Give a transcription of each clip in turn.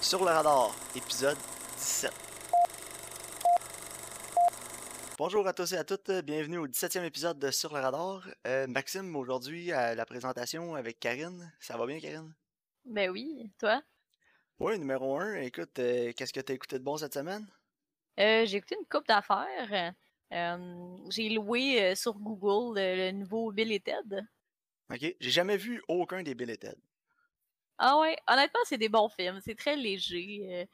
Sur le radar, épisode 17. Bonjour à tous et à toutes, bienvenue au 17e épisode de Sur le radar. Euh, Maxime, aujourd'hui à la présentation avec Karine. Ça va bien, Karine? Ben oui, toi? Oui, numéro 1. Écoute, euh, qu'est-ce que tu as écouté de bon cette semaine? Euh, j'ai écouté une coupe d'affaires. J'ai loué sur Google le, le nouveau Bill et Ted. Ok, j'ai jamais vu aucun des Bill et Ted. Ah ouais, honnêtement, c'est des bons films. C'est très léger.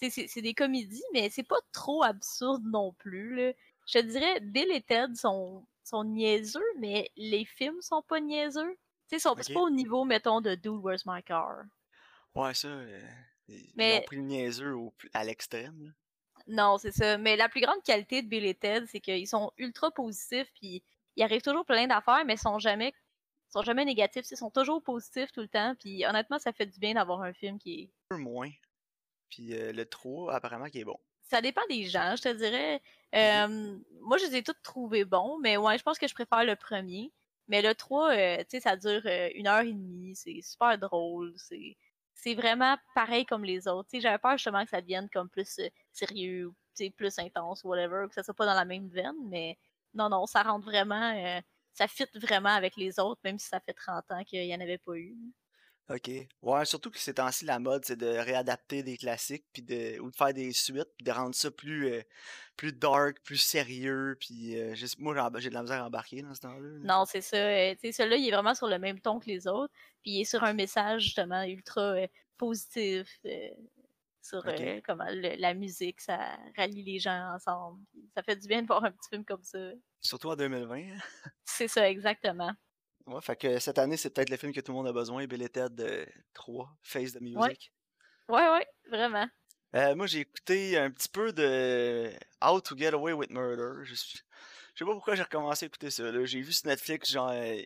euh, c'est des comédies, mais c'est pas trop absurde non plus. là. Je te dirais, Bill et Ted sont, sont niaiseux, mais les films sont pas niaiseux. Tu sais, sont- c'est Ok. pas au niveau, mettons, de Dude, Where's My Car? Ouais, ça, euh, ils Mais- ont pris le niaiseux au à l'extrême. Non, c'est ça. Mais la plus grande qualité de Bill et Ted, c'est qu'ils sont ultra positifs, puis ils arrivent toujours plein d'affaires, mais ils sont jamais, ils sont jamais négatifs. Ils sont toujours positifs tout le temps. Puis honnêtement, ça fait du bien d'avoir un film qui est. Un peu moins. Puis euh, le 3, apparemment, qui est bon. Ça dépend des gens, je te dirais. Euh, moi, je les ai tous trouvés bons, mais ouais, je pense que je préfère le premier. Mais le 3, euh, tu sais, ça dure euh, une heure et demie. C'est super drôle. C'est c'est vraiment pareil comme les autres. J'avais peur justement que ça devienne comme plus euh, sérieux, plus intense, whatever, que ça soit pas dans la même veine, mais non, non, ça rentre vraiment, ça fit vraiment avec les autres, même si ça fait 30 ans qu'il n'y en avait pas eu. Ok. Ouais, surtout que ces temps-ci, la mode, c'est de réadapter des classiques, puis de, ou de faire des suites, puis de rendre ça plus, euh, plus dark, plus sérieux, puis euh, moi, j'ai de la misère à embarquer dans ce temps-là. là. Non, c'est ça. euh, celui-là, il est vraiment sur le même ton que les autres, puis il est sur un message justement ultra euh, positif, euh, sur euh, comment le- la musique, ça rallie les gens ensemble. ça fait du bien de voir un petit film comme ça. Surtout en 2020. hein. C'est ça, exactement. Ouais, fait que cette année, c'est peut-être le film que tout le monde a besoin, Bill et Ted euh, 3, Face the Music. Ouais, ouais, vraiment. Euh, moi, j'ai écouté un petit peu de How to Get Away with Murder. Je, sais pas pourquoi j'ai recommencé à écouter ça. J'ai vu sur Netflix genre, euh,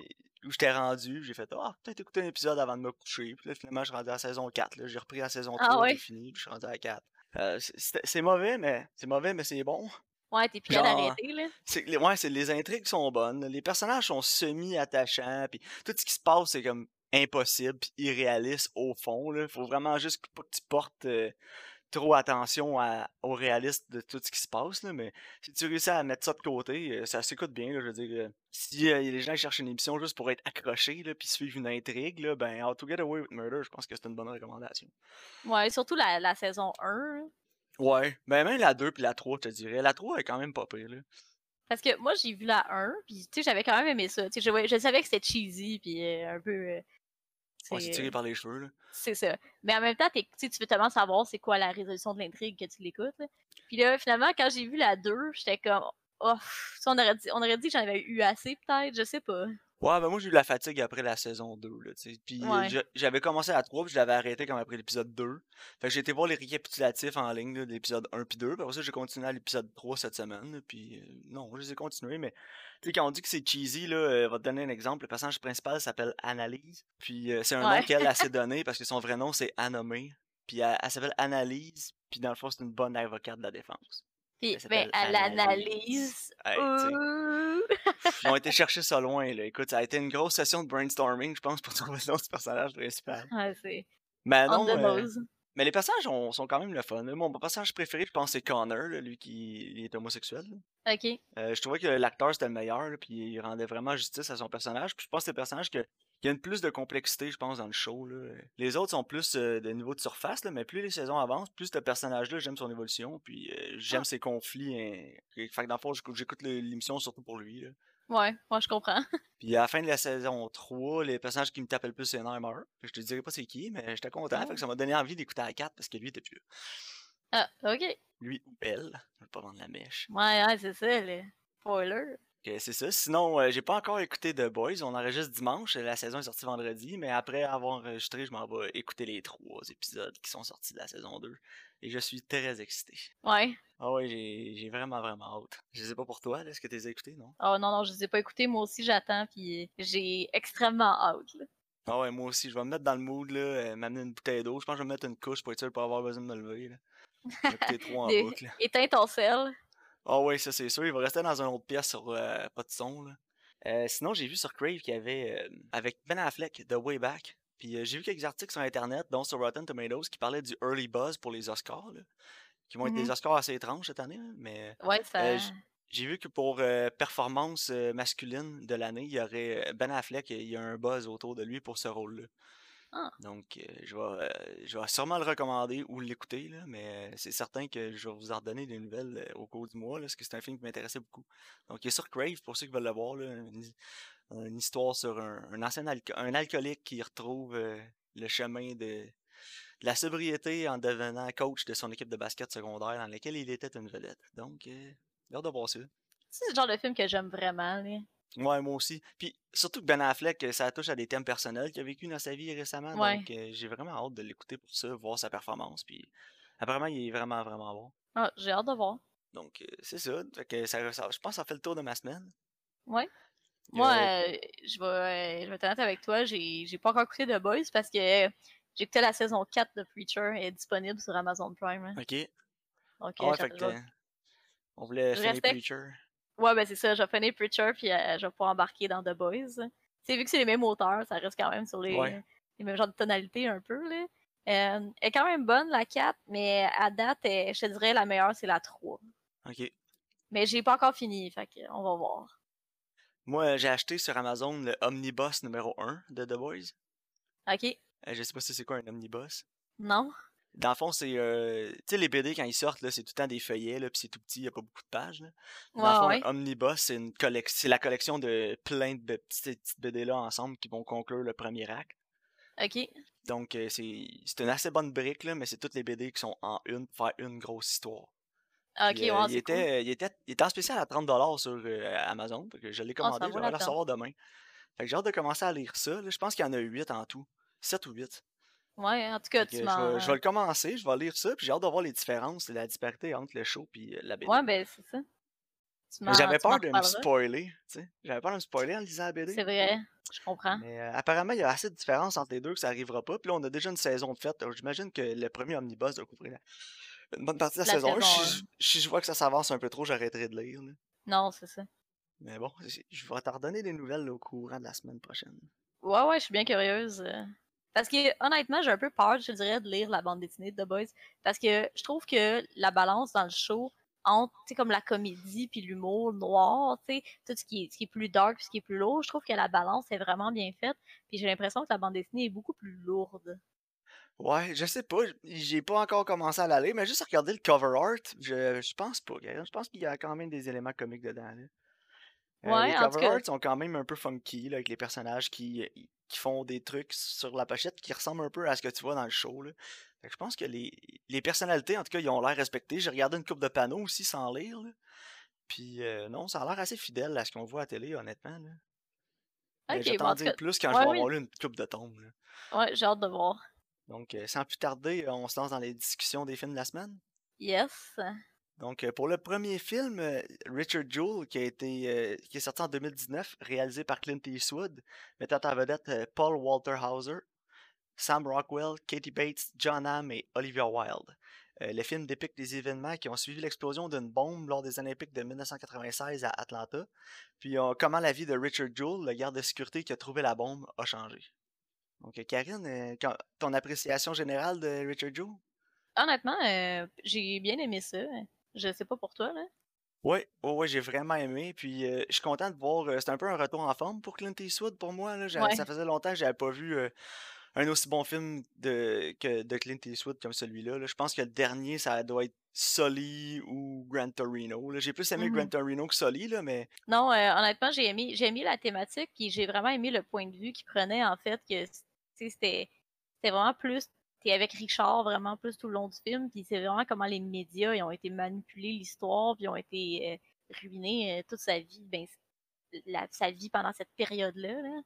où j'étais rendu. J'ai fait Ah, peut-être écouter un épisode avant de me coucher. Puis là, finalement, je suis rendu à la saison 4. là. J'ai repris la saison 3, Ah ouais? j'ai fini, puis je suis rendu à la 4. Euh, c'est- mauvais, mais c'est mauvais, mais c'est bon. Ouais, t'es Genre, d'arrêter, là. Ouais, c'est les intrigues sont bonnes, les personnages sont semi-attachants, puis tout ce qui se passe c'est comme impossible, puis irréaliste au fond là. Faut vraiment juste pas que tu portes euh, trop attention à- au réaliste de tout ce qui se passe là, mais si tu réussis à mettre ça de côté, euh, ça s'écoute bien là, je veux dire. euh, si euh, les gens cherchent une émission juste pour être accrochés là, puis suivre une intrigue là, ben How to Get Away with Murder, je pense que c'est une bonne recommandation. Ouais, surtout la, la saison 1. là. Ouais, ben même la 2 puis la 3, je te dirais. La 3 est quand même pas pire là. Parce que moi, j'ai vu la 1, puis tu sais, j'avais quand même aimé ça. Tu sais, je, savais que c'était cheesy, puis euh, un peu. euh, C'est- tiré par les cheveux là. C'est ça. Mais en même temps, tu veux tellement savoir c'est quoi la résolution de l'intrigue que tu l'écoutes. là. Puis là, finalement, quand j'ai vu la 2, j'étais comme. Oh, on, aurait dit, on aurait dit que j'en avais eu assez, peut-être, je sais pas. Ouais, ben moi j'ai eu la fatigue après la saison 2, là. Puis Ouais. j'avais commencé à 3, puis je l'avais arrêté comme après l'épisode 2. Fait que j'ai été voir les récapitulatifs en ligne là, de l'épisode 1 puis 2. Puis après ça, j'ai continué à l'épisode 3 cette semaine. là, Puis euh, non, je les ai continués, mais tu sais, quand on dit que c'est cheesy, là, euh, va te donner un exemple. Le personnage principal s'appelle Annalise. Puis euh, c'est un nom qu'elle a s'est donné parce que son vrai nom c'est Anomé. Puis elle, elle s'appelle Annalise. Puis dans le fond, c'est une bonne avocate de la défense. Puis, ben, à l'analyse. Hey, Ils ont été chercher ça loin, là. Écoute, ça a été une grosse session de brainstorming, je pense, pour trouver le nom du personnage principal. ouais, c'est Mais on non, euh, mais les personnages ont- sont quand même le fun. là. Mon personnage préféré, je pense, c'est Connor, là, lui qui il est homosexuel. là. Ok. Euh, je trouvais que l'acteur c'était le meilleur, puis il rendait vraiment justice à son personnage. Puis je pense que c'est le personnage que, qui a une plus de complexité, je pense, dans le show. Là. Les autres sont plus euh, de niveau de surface, là, mais plus les saisons avancent, plus ce personnage-là, j'aime son évolution, puis euh, j'aime Ah. ses conflits. hein. Fait que dans le fond, j'écoute l'émission surtout pour lui. là. Ouais, moi, je comprends. Puis à la fin de la saison 3, les personnages qui me tapent le plus c'est meurent. Je te dirais pas c'est qui, mais j'étais content. Oh. Fait que ça m'a donné envie d'écouter la 4 parce que lui était plus là. Ah, ok. Lui ou elle. Je veux pas vendre la mèche. Ouais, ouais, c'est ça, le spoiler. Ok, c'est ça. Sinon, euh, j'ai pas encore écouté The Boys. On enregistre dimanche. La saison est sortie vendredi. Mais après avoir enregistré, je m'en vais écouter les trois épisodes qui sont sortis de la saison 2. Et je suis très excité. Ouais. Ah ouais, j'ai vraiment, vraiment hâte. Je sais pas pour toi, là, est-ce que t'es écouté, non? Oh non, non, je les ai pas écoutés. Moi aussi, j'attends, puis j'ai extrêmement hâte. là. Ah ouais, moi aussi, je vais me mettre dans le mood, là, euh, m'amener une bouteille d'eau. Je pense que je vais me mettre une couche pour être sûr de pas avoir besoin de me lever, là. Écouter trois en boucle. Éteins ton sel. Ah ouais, ça c'est sûr. Il va rester dans une autre pièce sur euh, pas de son. Là. Euh, sinon, j'ai vu sur Crave qu'il y avait euh, avec Ben Affleck The Way Back. Puis j'ai vu quelques articles sur Internet, dont sur Rotten Tomatoes, qui parlaient du early buzz pour les Oscars, là, qui vont être des Mhm. Oscars assez étranges cette année. là, mais Ouais, ça. j- j'ai vu que pour performance masculine de l'année, il y aurait Ben Affleck, il y a un buzz autour de lui pour ce rôle-là. Ah. Donc, euh, je, vais, euh, je vais sûrement le recommander ou l'écouter, là, mais euh, c'est certain que je vais vous en redonner des nouvelles au cours du mois, là, parce que c'est un film qui m'intéressait beaucoup. Donc, il est sur Crave, pour ceux qui veulent le voir, là, une, une histoire sur un, un ancien alco- un alcoolique qui retrouve le chemin de, de la sobriété en devenant coach de son équipe de basket secondaire dans laquelle il était une vedette. Donc, euh, j'ai hâte de voir ça. C'est le genre de film que j'aime vraiment. Ouais, moi aussi. Puis surtout que Ben Affleck, euh, ça touche à des thèmes personnels qu'il a vécu dans sa vie récemment. Ouais. Donc euh, j'ai vraiment hâte de l'écouter pour ça, voir sa performance. Puis apparemment, il est vraiment, vraiment bon. Ah, j'ai hâte de voir. Donc euh, c'est ça. Fait que ça, ça- Je pense que ça fait le tour de ma semaine. Ouais. Moi, je vais, je vais honnête avec toi, j'ai j'ai pas encore écouté The Boys parce que j'ai écouté la saison 4 de Preacher, elle est disponible sur Amazon Prime. hein. Ok. Donc, Ah ouais, fait que on voulait Je finir restais- Preacher. Ouais, ben c'est ça, je vais finir Preacher puis euh, je vais pouvoir embarquer dans The Boys. Tu sais, vu que c'est les mêmes auteurs, ça reste quand même sur les, Ouais. les mêmes genres de tonalités un peu. Là. Euh, elle est quand même bonne, la 4, mais à date, elle- je te dirais la meilleure, c'est la 3. Ok. Mais j'ai pas encore fini, fait on va voir. Moi, j'ai acheté sur Amazon le Omnibus numéro 1 de The Boys. Ok? Euh, je sais pas si c'est quoi un Omnibus. Non? Dans le fond, c'est. euh, tu sais, les BD, quand ils sortent, là, c'est tout le temps des feuillets, puis c'est tout petit, il a pas beaucoup de pages. Là. Dans le Ouais, fond, ouais. un Omnibus, c'est une collec- c'est la collection de plein de petites, petites BD-là ensemble qui vont conclure le premier acte. Ok. Donc, euh, c'est c'est une assez bonne brique, là, mais c'est toutes les BD qui sont en une pour faire une grosse histoire. Ok, Puis, ouais, euh, il, cool. était, il, était, il était en spécial à 30$ sur euh, Amazon. que je l'ai Ah, commandé, vaut je vais la le recevoir demain. Fait que j'ai hâte de commencer à lire ça. là. Je pense qu'il y en a 8 en tout. 7 ou 8. Ouais, en tout cas, tu je, m'en. vais, je vais le commencer, je vais lire ça, puis j'ai hâte de voir les différences et la disparité entre le show et la BD. Ouais, ben c'est ça. J'avais peur de me spoiler, tu sais. J'avais peur de me spoiler en lisant la BD. C'est vrai, je comprends. Mais euh, apparemment, il y a assez de différence entre les deux que ça arrivera pas. Puis là, on a déjà une saison de fête. J'imagine que le premier Omnibus doit couvrir la- une bonne partie de la, La saison. un. saison Si, je- si je vois que ça s'avance un peu trop, j'arrêterai de lire. là. Non, c'est ça. Mais bon, je vais t'en redonner des nouvelles là, au courant de la semaine prochaine. Ouais, ouais, je suis bien curieuse. Parce que, honnêtement, j'ai un peu peur, je dirais, de lire la bande dessinée de The Boys. Parce que je trouve que la balance dans le show entre, tu sais, comme la comédie puis l'humour noir, tu sais, tout ce qui, est, ce qui est plus dark puis ce qui est plus lourd, je trouve que la balance est vraiment bien faite. Puis j'ai l'impression que la bande dessinée est beaucoup plus lourde. Ouais, je sais pas, j'ai pas encore commencé à l'aller, mais juste à regarder le cover art, je, je pense pas. Je pense qu'il y a quand même des éléments comiques dedans. là. Euh, Ouais, les en tout cover cas. art sont quand même un peu funky, là, avec les personnages qui, qui font des trucs sur la pochette qui ressemblent un peu à ce que tu vois dans le show. Là. Fait que je pense que les, les personnalités, en tout cas, ils ont l'air respectées. J'ai regardé une coupe de panneaux aussi sans lire. là. Puis euh, non, ça a l'air assez fidèle à ce qu'on voit à télé, honnêtement. Là. Mais Ok, j'attends bon, plus quand ouais, je vais oui. avoir lu une coupe de tombes. là. Ouais, j'ai hâte de voir. Donc, euh, sans plus tarder, on se lance dans les discussions des films de la semaine. Yes. Donc, euh, pour le premier film, euh, Richard Jewell, qui a été euh, qui est sorti en 2019, réalisé par Clint Eastwood, mettant en vedette Paul Walter Hauser, Sam Rockwell, Katie Bates, John Hamm et Olivia Wilde. Le film dépique les événements qui ont suivi l'explosion d'une bombe lors des Olympiques de 1996 à Atlanta, puis comment la vie de Richard Jewell, le garde de sécurité qui a trouvé la bombe, a changé. Donc, Karine, ton appréciation générale de Richard Jewell? Honnêtement, j'ai bien aimé ça. Je sais pas pour toi, là. Ouais, ouais, ouais, j'ai vraiment aimé. Puis euh, je suis content de voir. euh, c'est un peu un retour en forme pour Clint Eastwood pour moi. Là. Ouais. Ça faisait longtemps que j'avais pas vu euh, un aussi bon film de, que de Clint Eastwood comme celui-là. là. Je pense que le dernier, ça doit être Sully ou Gran Torino. là. J'ai plus aimé Mhm. Gran Torino que Sully, là, mais Non, euh, honnêtement, j'ai aimé, j'ai aimé la thématique, puis j'ai vraiment aimé le point de vue qu'il prenait, en fait, que c'était c'était vraiment plus. T'es avec Richard vraiment plus tout le long du film, puis c'est vraiment comment les médias ils ont été manipulés l'histoire, puis ont été euh, ruinés euh, toute sa vie, ben, la, sa vie pendant cette période-là. Là.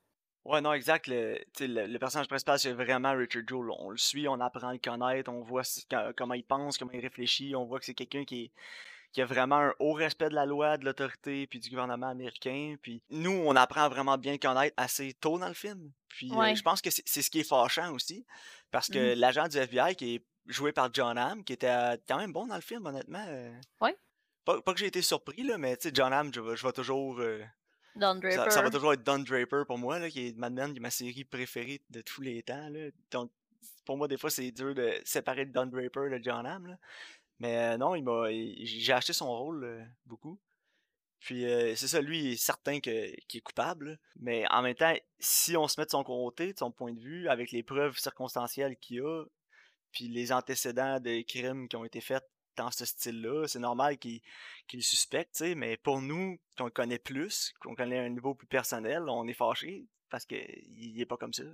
Ouais, non, exact. Le, le, le personnage principal, c'est vraiment Richard Jewell. On le suit, on apprend à le connaître, on voit comment il pense, comment il réfléchit, on voit que c'est quelqu'un qui, est- qui a vraiment un haut respect de la loi, de l'autorité, puis du gouvernement américain. Puis nous, on apprend à vraiment bien le connaître assez tôt dans le film. Puis euh, je pense que c'est ce qui est fâchant aussi, parce que Mhm. l'agent du FBI qui est joué par John Hamm, qui était euh, quand même bon dans le film, honnêtement. euh, Ouais. Pas, pas que j'ai été surpris, là, mais tu sais, John Hamm, je, vais- je vais toujours... euh, Don Ça, ça va Draper. toujours être Don Draper pour moi, là, qui est Mad Men, qui est ma série préférée de tous les temps. Là. Donc, pour moi, des fois, c'est dur de séparer Don Draper de John Hamm. là. Mais euh, non, il m'a, j'ai acheté son rôle euh, beaucoup. Puis euh, c'est ça, lui, il est certain qu'il est coupable. Mais en même temps, si on se met de son côté, de son point de vue, avec les preuves circonstancielles qu'il a, puis les antécédents de crimes qui ont été faits dans ce style-là, c'est normal qu'il le suspecte, mais pour nous, qu'on connaît plus, qu'on connaît un niveau plus personnel, on est fâché parce qu'il est pas comme ça.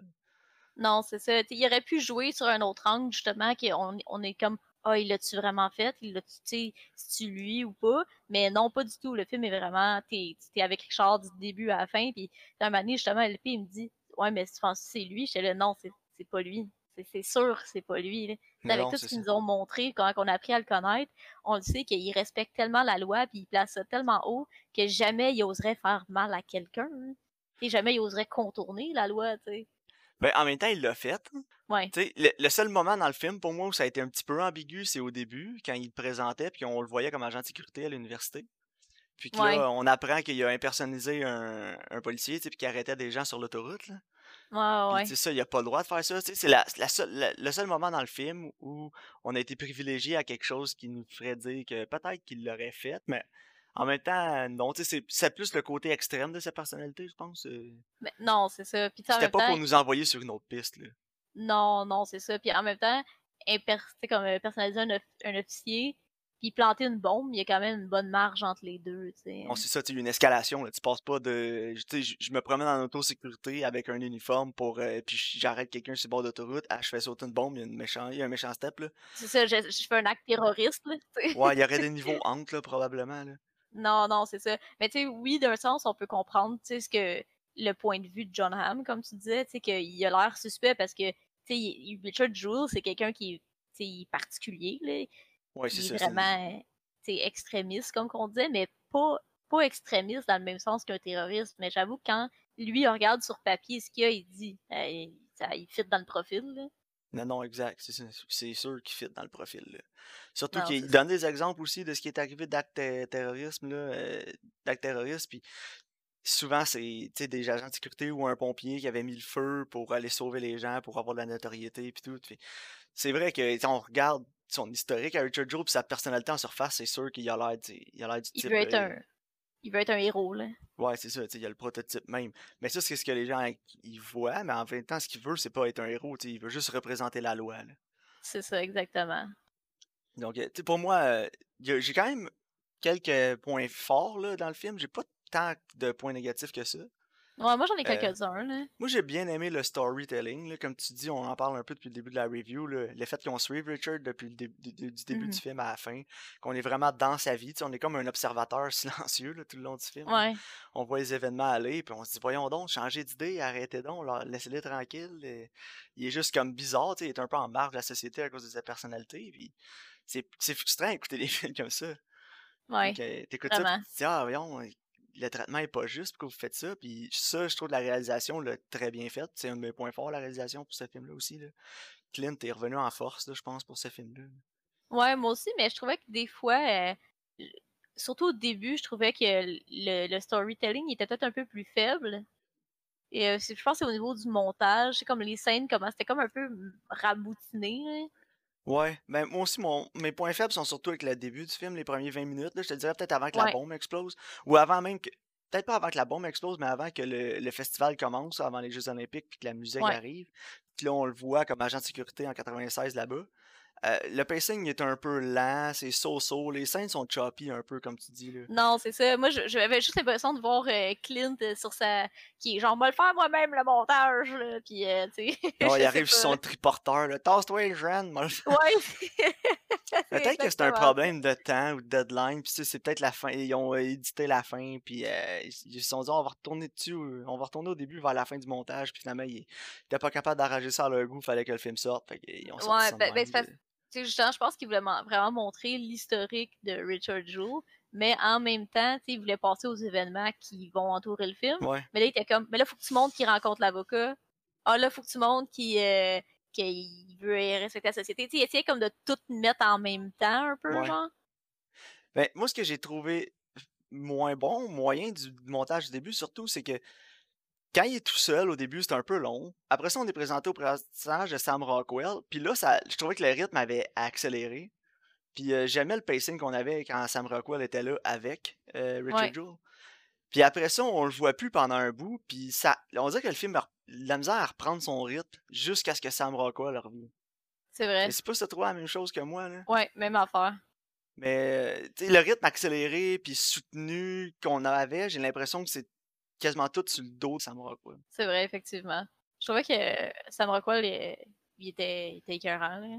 Non, c'est ça. Il aurait pu jouer sur un autre angle, justement, qu'on on est comme Ah, il l'a-tu vraiment fait? Il l'a-tu, tu sais, c'est-tu lui ou pas? Mais non, pas du tout. Le film est vraiment. T'es es avec Richard du début à la fin. Puis, un moment donné, justement, LP, il me dit Ouais, mais tu penses que c'est lui? J'étais là, non, c'est c'est pas lui. C'est- C'est sûr que c'est pas lui. Mais avec non, tout c'est ce qu'ils nous ont montré, quand on a appris à le connaître, on le sait qu'il respecte tellement la loi, puis il place ça tellement haut que jamais il oserait faire mal à quelqu'un. hein. Et jamais il oserait contourner la loi, tu sais. Ben, en même temps, il l'a fait. Ouais. Le, le seul moment dans le film, pour moi, où ça a été un petit peu ambigu, c'est au début, quand il le présentait, puis on le voyait comme agent de sécurité à l'université. Puis que Ouais. là, on apprend qu'il a impersonisé un, un policier, puis qu'il arrêtait des gens sur l'autoroute. Ouais, ouais. Sais, ça, il a pas le droit de faire ça. C'est la, la seule- la- le seul moment dans le film où on a été privilégié à quelque chose qui nous ferait dire que peut-être qu'il l'aurait fait, mais en même temps, non, tu sais, c'est- plus le côté extrême de sa personnalité, je pense. euh. Mais non, c'est ça. Puis C'était pas temps, pour nous envoyer sur une autre piste, là. non, non, c'est ça. Puis en même temps, imper- tu sais, comme euh, personnaliser un, off- un officier, puis planter une bombe, il y a quand même une bonne marge entre les deux, tu sais. C'est ça, tu sais, une escalation, là. Tu passes pas de. Tu sais, je- me promène en autosécurité avec un uniforme pour. euh, puis j'arrête quelqu'un sur le bord d'autoroute. Ah, je fais sauter une bombe, il y a, une méchant, il y a un méchant step, là. C'est ça, je, je fais un acte terroriste, là. Ouais, il y aurait des niveaux entre, là, probablement, là. Non, non, c'est ça. Mais tu sais, oui, d'un sens, on peut comprendre, tu sais, ce que le point de vue de John Hamm, comme tu disais, tu sais, qu'il a l'air suspect parce que, tu sais, Richard Jewell, c'est quelqu'un qui est, tu sais, particulier, là. Ouais, c'est ça. vraiment, tu sais, extrémiste, comme qu'on disait, mais pas, pas extrémiste dans le même sens qu'un terroriste. Mais j'avoue quand lui il regarde sur papier ce qu'il y a, il dit, euh, il, ça, il fit dans le profil, là. Non, non, exact. C'est sûr qu'il fit dans le profil. Là. Surtout qu'il donne des exemples aussi de ce qui est arrivé d'actes ter- terrorisme, euh, d'actes terroristes. Puis souvent, c'est des agents de sécurité ou un pompier qui avait mis le feu pour aller sauver les gens, pour avoir de la notoriété. Puis tout. C'est vrai que si on regarde son historique à Richard Joe puis sa personnalité en surface, c'est sûr qu'il a l'air il du type. veut être euh, un, il veut être un héros, là. Ouais, c'est ça, tu sais, il y a le prototype même. Mais ça, c'est ce que les gens ils voient, mais en même temps, ce qu'il veut, c'est pas être un héros, il veut juste représenter la loi. C'est ça, exactement. Donc, euh, tu sais, pour moi, euh, j'ai quand même quelques points forts là, dans le film. J'ai pas tant de points négatifs que ça. Ouais, moi j'en ai Euh, quelques-uns. Moi, j'ai bien aimé le storytelling. là. Comme tu dis, on en parle un peu depuis le début de la review. là. Le fait qu'on suive Richard depuis le dé- du, début du film à la fin, qu'on est vraiment dans sa vie. On est comme un observateur silencieux là, tout le long du film. Ouais. On voit les événements aller, puis on se dit, voyons donc, changez d'idée, arrêtez donc, laissez-les tranquilles. euh, Il est juste comme bizarre, il est un peu en marge de la société à cause de sa personnalité. Puis c'est frustrant d'écouter des films comme ça. Ouais. T'écoutes ça, tu dis, ah, voyons, le traitement est pas juste, pourquoi vous faites ça? Puis ça, je trouve que la réalisation très bien faite. C'est un de mes points forts, la réalisation, pour ce film-là aussi. Clint est revenu en force, je pense, pour ce film-là. Ouais, moi aussi, mais je trouvais que des fois, euh, surtout au début, je trouvais que le, storytelling était peut-être un peu plus faible. Et euh, je pense que c'est au niveau du montage, c'est comme les scènes, comment c'était comme un peu raboutiné. là. Ouais, ben moi aussi, mon, mes points faibles sont surtout avec le début du film, les premiers 20 minutes. Là, je te dirais peut-être avant que la bombe explose. Ou avant même que. Peut-être pas avant que la bombe explose, mais avant que le, le festival commence, avant les Jeux Olympiques, puis que la musique Ouais. arrive. Puis là, on le voit comme agent de sécurité en 96 là-bas. Euh, le pacing est un peu lent, c'est so-so. Les scènes sont choppy un peu, comme tu dis. Là. Non, c'est ça. Moi, j'avais juste l'impression de voir euh, Clint euh, sur sa. qui est genre, va le faire moi-même le montage, là. Puis, euh, tu sais. Il arrive sur son triporteur, là. Tasse-toi, le jeune. Ouais. Peut-être que c'est un problème de temps ou de deadline, puis tu sais, c'est peut-être la fin. Ils ont édité la fin, puis euh, ils ils se sont dit on va retourner dessus, on va retourner au début vers la fin du montage, puis finalement ils étaient pas capables d'arranger ça à leur goût, fallait que le film sorte, fait qu'ils ont sorti Ouais, ça ben, sais, justement, je pense qu'il voulait vraiment montrer l'historique de Richard Jewell, mais en même temps, tu sais, il voulait passer aux événements qui vont entourer le film. Ouais, Mais là, il était comme, mais là, faut que tu montres qu'il rencontre l'avocat. Ah, là, faut que tu montres qu'il euh, qu'il veut respecter la société. Tu sais, il essayait comme de tout mettre en même temps, un peu, Ouais. genre. Ben, moi, ce que j'ai trouvé moins bon, moyen du montage du début, surtout, c'est que quand il est tout seul, au début, c'est un peu long. Après ça, on est présenté au personnage de Sam Rockwell. Puis là, ça, je trouvais que le rythme avait accéléré. Puis euh, j'aimais le pacing qu'on avait quand Sam Rockwell était là avec euh, Richard Jewell. Puis après ça, on le voit plus pendant un bout. Puis ça, on dirait que le film a la misère à reprendre son rythme jusqu'à ce que Sam Rockwell revienne. C'est vrai. c'est pas ça trop la même chose que moi, là. Ouais, même affaire. Mais le rythme accéléré puis soutenu qu'on avait, j'ai l'impression que c'est quasiment tout sur le dos de Sam Rockwell. C'est vrai, effectivement. Je trouvais que Sam Rockwell, il, était, il était écœurant. Là.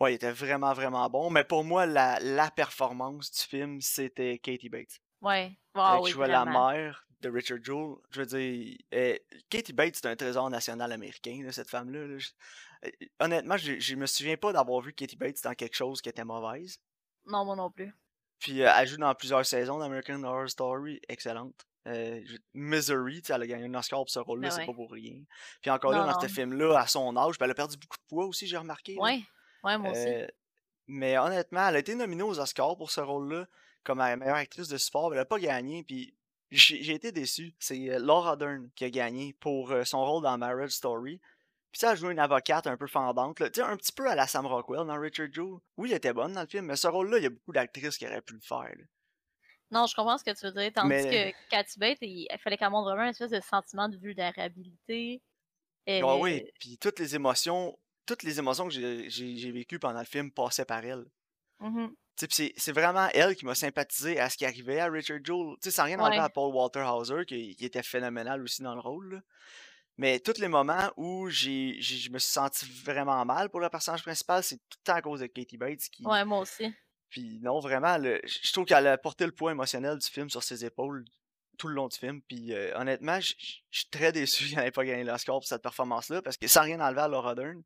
Ouais, il était vraiment, vraiment bon. Mais pour moi, la, la performance du film, c'était Katie Bates. Ouais. Wow, Elle jouait la mère de Richard Jewell. Je veux dire, eh, Katie Bates, c'est un trésor national américain, cette femme-là. Eh, honnêtement, je, je me souviens pas d'avoir vu Katie Bates dans quelque chose qui était mauvaise. Non, moi non plus. Puis euh, elle joue dans plusieurs saisons d'American Horror Story, excellente. Euh, Misery, elle a gagné un Oscar pour ce rôle-là, ben c'est pas pour rien. Puis encore là, dans ce film-là, à son âge, ben, elle a perdu beaucoup de poids aussi, j'ai remarqué. Ouais, ouais, moi aussi. Euh, mais honnêtement, elle a été nominée aux Oscars pour ce rôle-là, comme meilleure actrice de sport, mais elle a pas gagné, puis j'ai été déçu. C'est euh, Laura Dern qui a gagné pour son rôle dans Marriage Story. Puis ça a joué une avocate un peu fendante, un petit peu à la Sam Rockwell dans Richard Jewell. Oui, elle était bonne dans le film, mais ce rôle-là, il y a beaucoup d'actrices qui auraient pu le faire. Non, je comprends ce que tu veux dire. Tandis que Cathy Bates, il, fallait qu'elle montre vraiment une espèce de sentiment de vulnérabilité. Et... Ah oui, puis toutes les émotions, toutes les émotions que j'ai vécues pendant le film passaient par elle. Mmh c'est vraiment elle qui m'a sympathisé à ce qui arrivait à Richard Jewell. sais, sans rien enlever à Paul Walter Hauser, qui, était phénoménal aussi dans le rôle. Mais tous les moments où j'ai, je me suis senti vraiment mal pour le personnage principal, c'est tout le temps à cause de Katie Bates. Qui, ouais, moi aussi. Puis non, vraiment, je trouve qu'elle a porté le poids émotionnel du film sur ses épaules tout le long du film. Puis euh, honnêtement, je suis très déçu qu'elle n'ait pas gagné l'Oscar pour cette performance-là, parce que sans rien enlever à Laura Dern,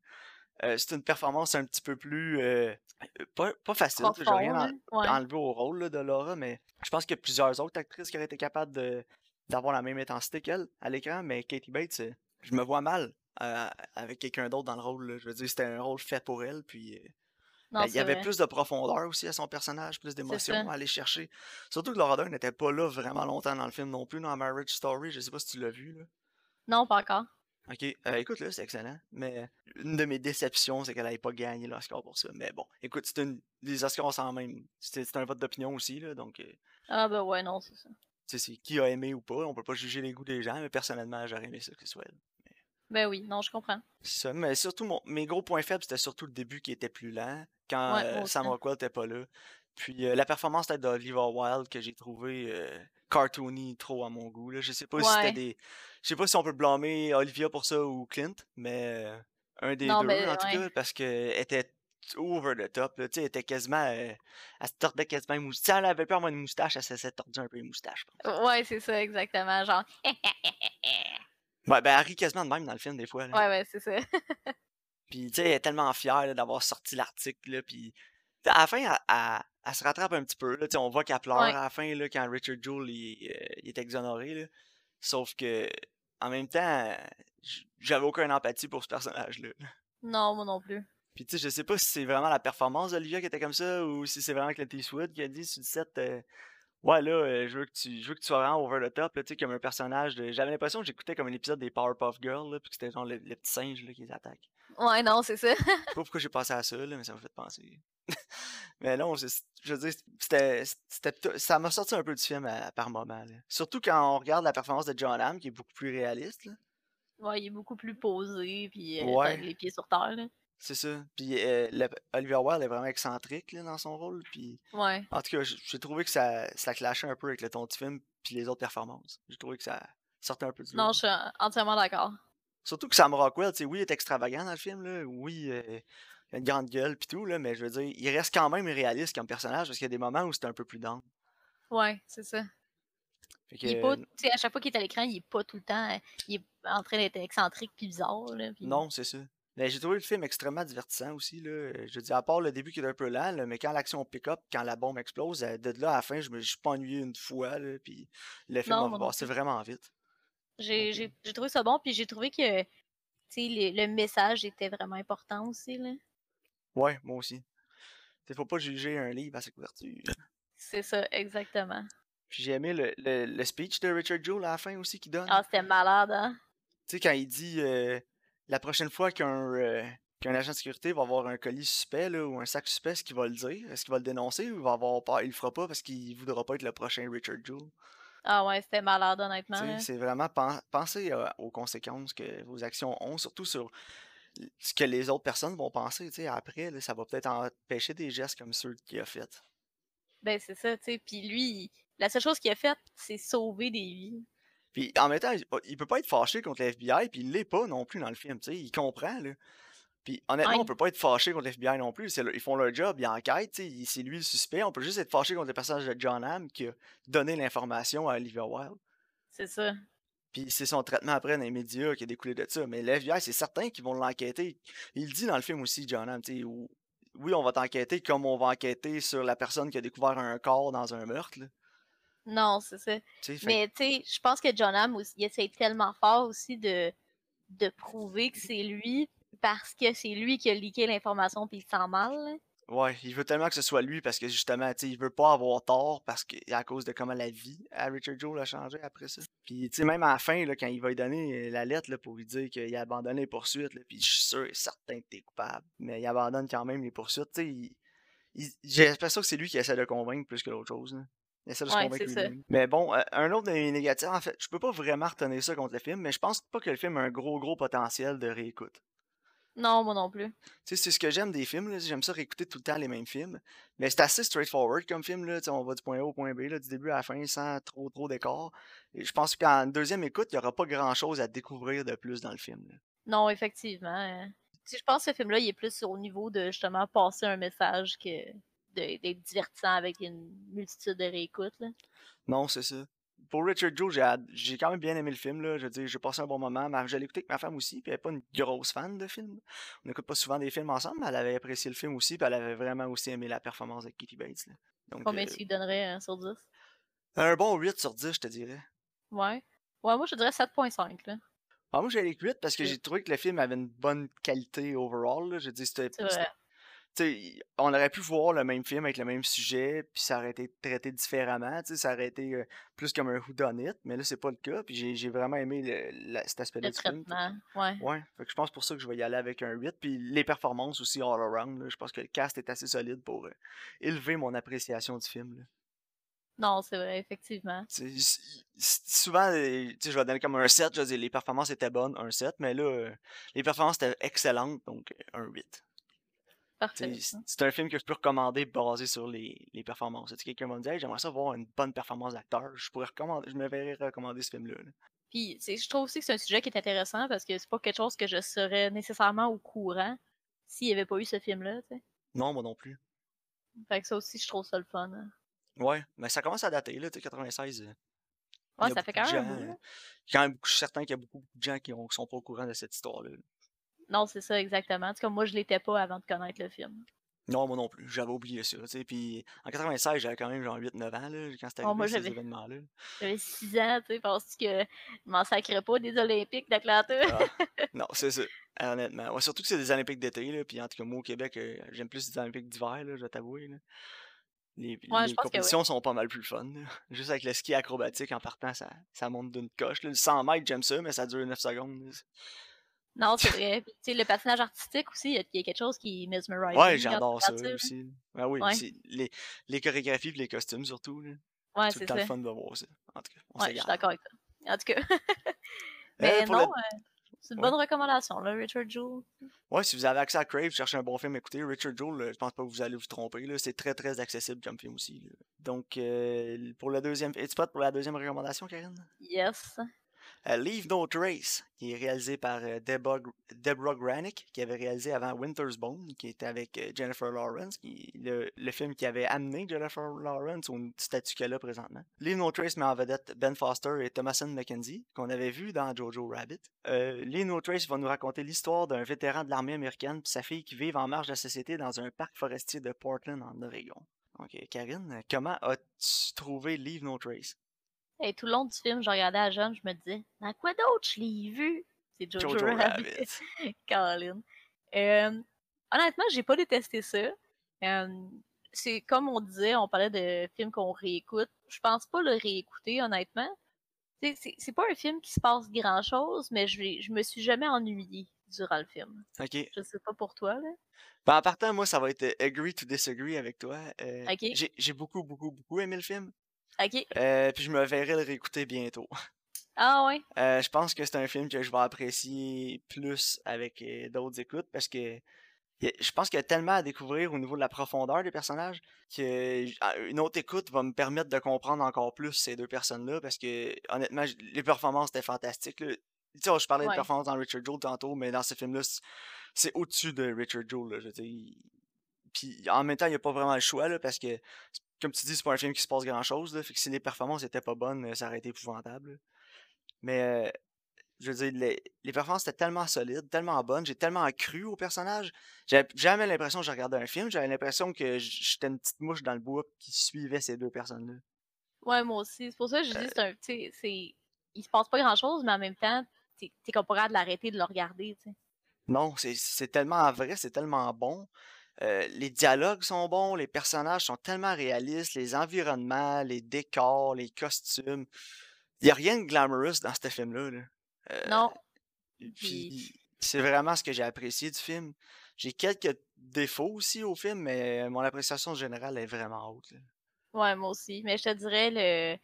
euh, c'est une performance un petit peu plus. Euh, pas, facile, je rien enlever au rôle de Laura, mais je pense qu'il y a plusieurs autres actrices qui auraient été capables d'avoir la même intensité qu'elle à l'écran, mais Katie Bates, je me vois mal avec quelqu'un d'autre dans le rôle. Je veux dire, c'était un rôle fait pour elle, puis ben, il y avait plus de profondeur aussi à son personnage, plus d'émotions à aller chercher. Surtout que Laura Dern n'était pas là vraiment longtemps dans le film non plus, dans Marriage Story. Je sais pas si tu l'as vu. Là. Non, pas encore. Ok, euh, écoute, là, c'est excellent. Mais une de mes déceptions, c'est qu'elle n'avait pas gagné l'Oscar pour ça. Mais bon, écoute, c'est une. Les Oscars sans même. C'est un vote d'opinion aussi, là, donc. Euh ah, ben ouais, non, c'est ça. Sais, qui a aimé ou pas, on peut pas juger les goûts des gens, mais personnellement, j'aurais aimé ça que ce soit elle. Ben oui, non, je comprends. Ça, mais surtout, mon, mes gros points faibles, c'était surtout le début qui était plus lent, quand euh, Sam Rockwell n'était pas là. Puis euh, la performance d'Oliver Wilde que j'ai trouvé euh, cartoony trop à mon goût. Là. Je sais pas si c'était des. Je sais pas si on peut blâmer Olivia pour ça ou Clint, mais un des deux ben, en tout cas, parce qu'elle était over the top. Là. Elle était quasiment. elle se tordait quasiment les moustaches. Elle avait peur avoir une moustache, elle s'est tordue un peu les moustaches. Ouais, c'est ça, exactement. Genre. Ouais, ben, elle rit quasiment de même dans le film, des fois. Ouais, ouais, c'est ça. puis, tu sais, elle est tellement fière d'avoir sorti l'article, puis... À la fin, elle, se rattrape un petit peu, là, on voit qu'elle pleure à la fin, là, quand Richard Jewell il, euh, est exonéré, là. Sauf que, en même temps, j'avais aucune empathie pour ce personnage-là. Non, moi non plus. Puis, tu sais, je sais pas si c'est vraiment la performance d'Olivia qui était comme ça, ou si c'est vraiment Clint Eastwood qui a dit sur le set... Euh, Ouais, là, euh, je, veux que tu, je veux que tu sois vraiment over the top, là, tu sais, comme un personnage de. J'avais l'impression que j'écoutais comme un épisode des Powerpuff Girls, là, puis que c'était genre les, petits singes là, qui les attaquent. Ouais, non, c'est ça. je sais pas pourquoi j'ai pensé à ça, là, mais ça m'a fait penser. mais non, je veux dire, c'était, c'était, ça m'a sorti un peu du film par moment. Là. Surtout quand on regarde la performance de John Hamm, qui est beaucoup plus réaliste. Là. Ouais, il est beaucoup plus posé, puis euh, les pieds sur terre. Là. C'est ça. Puis euh, Oliver Wilde est vraiment excentrique là, dans son rôle. Puis, ouais. En tout cas, j'ai trouvé que ça, ça clashait un peu avec le ton du film puis les autres performances. J'ai trouvé que ça sortait un peu du Non, je suis entièrement d'accord. Surtout que Sam Rockwell, tu sais, oui, il est extravagant dans le film, là. oui, euh, il a une grande gueule puis tout, là, mais je veux dire, il reste quand même réaliste comme personnage parce qu'il y a des moments où c'est un peu plus dense. Ouais, c'est ça. il est pas, à chaque fois qu'il est à l'écran, il est pas tout le temps, il est en train d'être excentrique puis bizarre. Là, Non, c'est ça. Mais j'ai trouvé le film extrêmement divertissant aussi. Là. Euh, je dis, à part le début qui est un peu lent, mais quand l'action pick up, quand la bombe explose, euh, de là à la fin, je me suis pas ennuyé une fois. Là, puis le film va passer vraiment vite. J'ai trouvé ça bon, puis j'ai trouvé que le, le message était vraiment important aussi. Là. Ouais, moi aussi. Il faut pas juger un livre à sa couverture. C'est ça, exactement. Puis j'ai aimé le, le, le speech de Richard Jewell à la fin aussi qu'il donne. Ah, c'était malade, hein? Tu sais, quand il dit euh, la prochaine fois qu'un euh, qu'un agent de sécurité va avoir un colis suspect là, ou un sac suspect, est-ce qu'il va le dire? Est-ce qu'il va le dénoncer ou il va avoir peur? Il le fera pas parce qu'il voudra pas être le prochain Richard Jewell. Ah ouais, c'était malade, honnêtement. Là. C'est vraiment pen- penser euh, aux conséquences que vos actions ont, surtout sur ce que les autres personnes vont penser. Après, là, ça va peut-être empêcher des gestes comme ceux qu'il a fait. Ben, c'est ça, tu sais. Puis lui, la seule chose qu'il a faite, c'est sauver des vies. Puis en même temps, il- peut pas être fâché contre le FBI, puis il l'est pas non plus dans le film, tu sais, il comprend, là. Puis honnêtement, Ouais. on peut pas être fâché contre le FBI non plus, le- ils font leur job, ils enquêtent, c'est lui le suspect, on peut juste être fâché contre le personnage de John Hamm qui a donné l'information à Olivia Wilde. C'est ça. Puis c'est son traitement après dans les médias qui a découlé de ça. Mais le FBI, c'est certain qu'ils vont l'enquêter. Il dit dans le film aussi, John Hamm, tu sais, oui, on va t'enquêter comme on va enquêter sur la personne qui a découvert un corps dans un meurtre, là. Non, c'est ça. Mais tu sais, je pense que John Hamm, il essaie tellement fort aussi de, de prouver que c'est lui parce que c'est lui qui a leaké l'information puis il se sent mal. là. Ouais, il veut tellement que ce soit lui parce que justement, tu sais, il veut pas avoir tort parce que à cause de comment la vie à Richard Jewell a changé après ça. Puis tu sais, même à la fin, là, quand il va lui donner euh, la lettre là, pour lui dire qu'il a abandonné les poursuites, là, puis je suis sûr et certain que t'es coupable. Mais il abandonne quand même les poursuites. Tu sais, il- il- j'ai l'impression que c'est lui qui essaie de convaincre plus que l'autre chose. là. Essaie de se Ouais, convaincre ça. Mais bon, euh, un autre négatifs, en fait, je peux pas vraiment retenir ça contre le film, mais je pense pas que le film a un gros, gros potentiel de réécoute. Non, moi non plus. Tu sais, c'est ce que j'aime des films, j'aime ça réécouter tout le temps les mêmes films. Mais c'est assez straightforward comme film, là. on va du point A au point B, là, du début à la fin, sans trop trop d'écart. Je pense qu'en deuxième écoute, il n'y aura pas grand chose à découvrir de plus dans le film. là. Non, effectivement. sais, Je pense que ce film-là, il est plus au niveau de justement passer un message que d'être divertissant avec une multitude de réécoutes. là. Non, c'est ça. Pour Richard Joe, j'ai j'ai quand même bien aimé le film, là. Je veux dire, j'ai passé un bon moment. Je l'ai écouté avec ma femme aussi, puis elle n'est pas une grosse fan de films. On n'écoute pas souvent des films ensemble, mais elle avait apprécié le film aussi, puis elle avait vraiment aussi aimé la performance de Katie Bates. là. Donc, Combien euh, tu lui donnerais euh, sur 10? un bon 8 sur 10, je te dirais. Ouais. Ouais, moi je dirais 7.5. là. Ah, moi, j'ai allé 8 parce que j'ai trouvé que le film avait une bonne qualité overall. Je dis, c'était. On aurait pu voir le même film avec le même sujet, puis ça aurait été traité différemment. Ça aurait été euh, plus comme un whodunit, mais là, c'est pas le cas. Puis j'ai vraiment aimé le- la- cet aspect-là Le du film. traitement. Ouais. Ouais, fait que je pense pour ça que je vais y aller avec un 8. Puis les performances aussi all around. là, je pense que le cast est assez solide pour euh, élever mon appréciation du film. là. Non, c'est vrai, effectivement. Souvent, je vais donner comme un 7, je vais dire les performances étaient bonnes, un 7, mais là, euh, les performances étaient excellentes, donc un 8. Parfait. C'est un film que je peux recommander basé sur les, les performances. Si quelqu'un dire, Hey, j'aimerais ça voir une bonne performance d'acteur, je pourrais recommander, je me verrais recommander ce film-là. là. Puis, je trouve aussi que c'est un sujet qui est intéressant parce que c'est pas quelque chose que je serais nécessairement au courant s'il n'y avait pas eu ce film-là. Non, moi non plus. Fait que ça aussi, je trouve ça le fun. hein. Ouais, mais ça commence à dater, là, tu sais, 96. euh, Ouais, ça fait quand même gens, euh, là. quand même, je suis certain qu'il y a beaucoup de gens qui ne sont pas au courant de cette histoire-là. là. Non, c'est ça, exactement. C'est comme moi, je l'étais pas avant de connaître le film. Non, moi non plus. J'avais oublié ça. Puis en 96, j'avais quand même genre 8-9 ans là, quand c'était Oh, arrivé ces événements-là. J'avais 6 ans, tu sais, penses-tu que je m'en sacrais pas des Olympiques d'Atlanta? Ah, non, c'est ça. Honnêtement. Ouais, surtout que c'est des Olympiques d'été. Là, puis en tout cas, moi au Québec, euh, j'aime plus les Olympiques d'hiver, là, je vais t'avouer. là. Les, Ouais, les oui. compétitions sont pas mal plus fun. là. Juste avec le ski acrobatique en partant, ça, ça monte d'une coche. là. Le 100 mètres, j'aime ça, mais ça dure 9 secondes. là. Non, c'est vrai. Puis, tu sais, le patinage artistique aussi, il y a- il y, a quelque chose qui est mesmerizing. Ouais, j'adore ça aussi. Ah oui, Ouais. les, les chorégraphies et les costumes surtout. là. Ouais, c'est le ça. le fun de voir ça. En tout cas, on Ouais, je suis d'accord avec toi. En tout cas. Euh, Mais pour non, le- euh, c'est une Ouais. bonne recommandation, là, Richard Jewell. Ouais, si vous avez accès à Crave, cherchez un bon film à écouter. Richard Jewell, euh, je pense pas que vous allez vous tromper. C'est très très accessible comme film aussi. là. Donc, euh, pour la deuxième. Es-tu prête pour la deuxième recommandation, Karine? Yes. Euh, Leave No Trace, qui est réalisé par euh, Deborah, Granick, qui avait réalisé avant Winter's Bone, qui était avec euh, Jennifer Lawrence, qui le, film qui avait amené Jennifer Lawrence au statut qu'elle a présentement. Leave No Trace met en vedette Ben Foster et Thomason McKenzie, qu'on avait vu dans Jojo Rabbit. Leave No Trace va nous raconter l'histoire d'un vétéran de l'armée américaine et sa fille qui vivent en marge de la société dans un parc forestier de Portland, en Oregon. Ok, Karine, comment as-tu trouvé Leave No Trace? Et tout le long du film, je regardais à jeune, je me disais, dans quoi d'autre je l'ai vu? C'est Jojo, Jojo Rabbit. Caroline. Euh, honnêtement, j'ai pas détesté ça. Euh, c'est comme on disait, on parlait de films qu'on réécoute. Je pense pas le réécouter, honnêtement. C'est pas un film qui se passe grand chose, mais je, je me suis jamais ennuyée durant le film. Ok. Je sais pas pour toi, là. Ben, en partant, moi, ça va être agree to disagree avec toi. Euh, J'ai beaucoup, beaucoup, beaucoup aimé le film. Ok. Euh, puis je me verrai le réécouter bientôt. Ah ouais? Euh, je pense que c'est un film que je vais apprécier plus avec euh, d'autres écoutes parce que je pense qu'il y a tellement à découvrir au niveau de la profondeur des personnages que j- ah, une autre écoute va me permettre de comprendre encore plus ces deux personnes-là parce que honnêtement, les performances étaient fantastiques. là. Tu sais, je parlais de Ouais. performances dans Richard Jewell tantôt, mais dans ce film-là, c'est- au-dessus de Richard Jewell. là, je Puis en même temps, il n'y a pas vraiment le choix là, parce que, comme tu dis, c'est pas un film qui se passe grand-chose. là, Fait que si les performances étaient pas bonnes, euh, ça aurait été épouvantable. là. Mais euh, je veux dire, les, les performances étaient tellement solides, tellement bonnes, j'ai tellement cru au personnage. J'avais jamais l'impression que je regardais un film, j'avais l'impression que j'étais une petite mouche dans le bois qui suivait ces deux personnes-là. Ouais, moi aussi. C'est pour ça que je Euh dis, c'est un. Tu sais, c'est. Il se passe pas grand chose, mais en même temps, t'es capable de l'arrêter de le regarder, tu sais. Non, c'est tellement vrai, c'est tellement bon. Euh, les dialogues sont bons, les personnages sont tellement réalistes, les environnements, les décors, les costumes. Il n'y a rien de glamorous dans ce film-là. là. Euh, Non. Puis c'est vraiment ce que j'ai apprécié du film. J'ai quelques défauts aussi au film, mais mon appréciation générale est vraiment haute. là. Ouais, moi aussi. Mais je te dirais, le,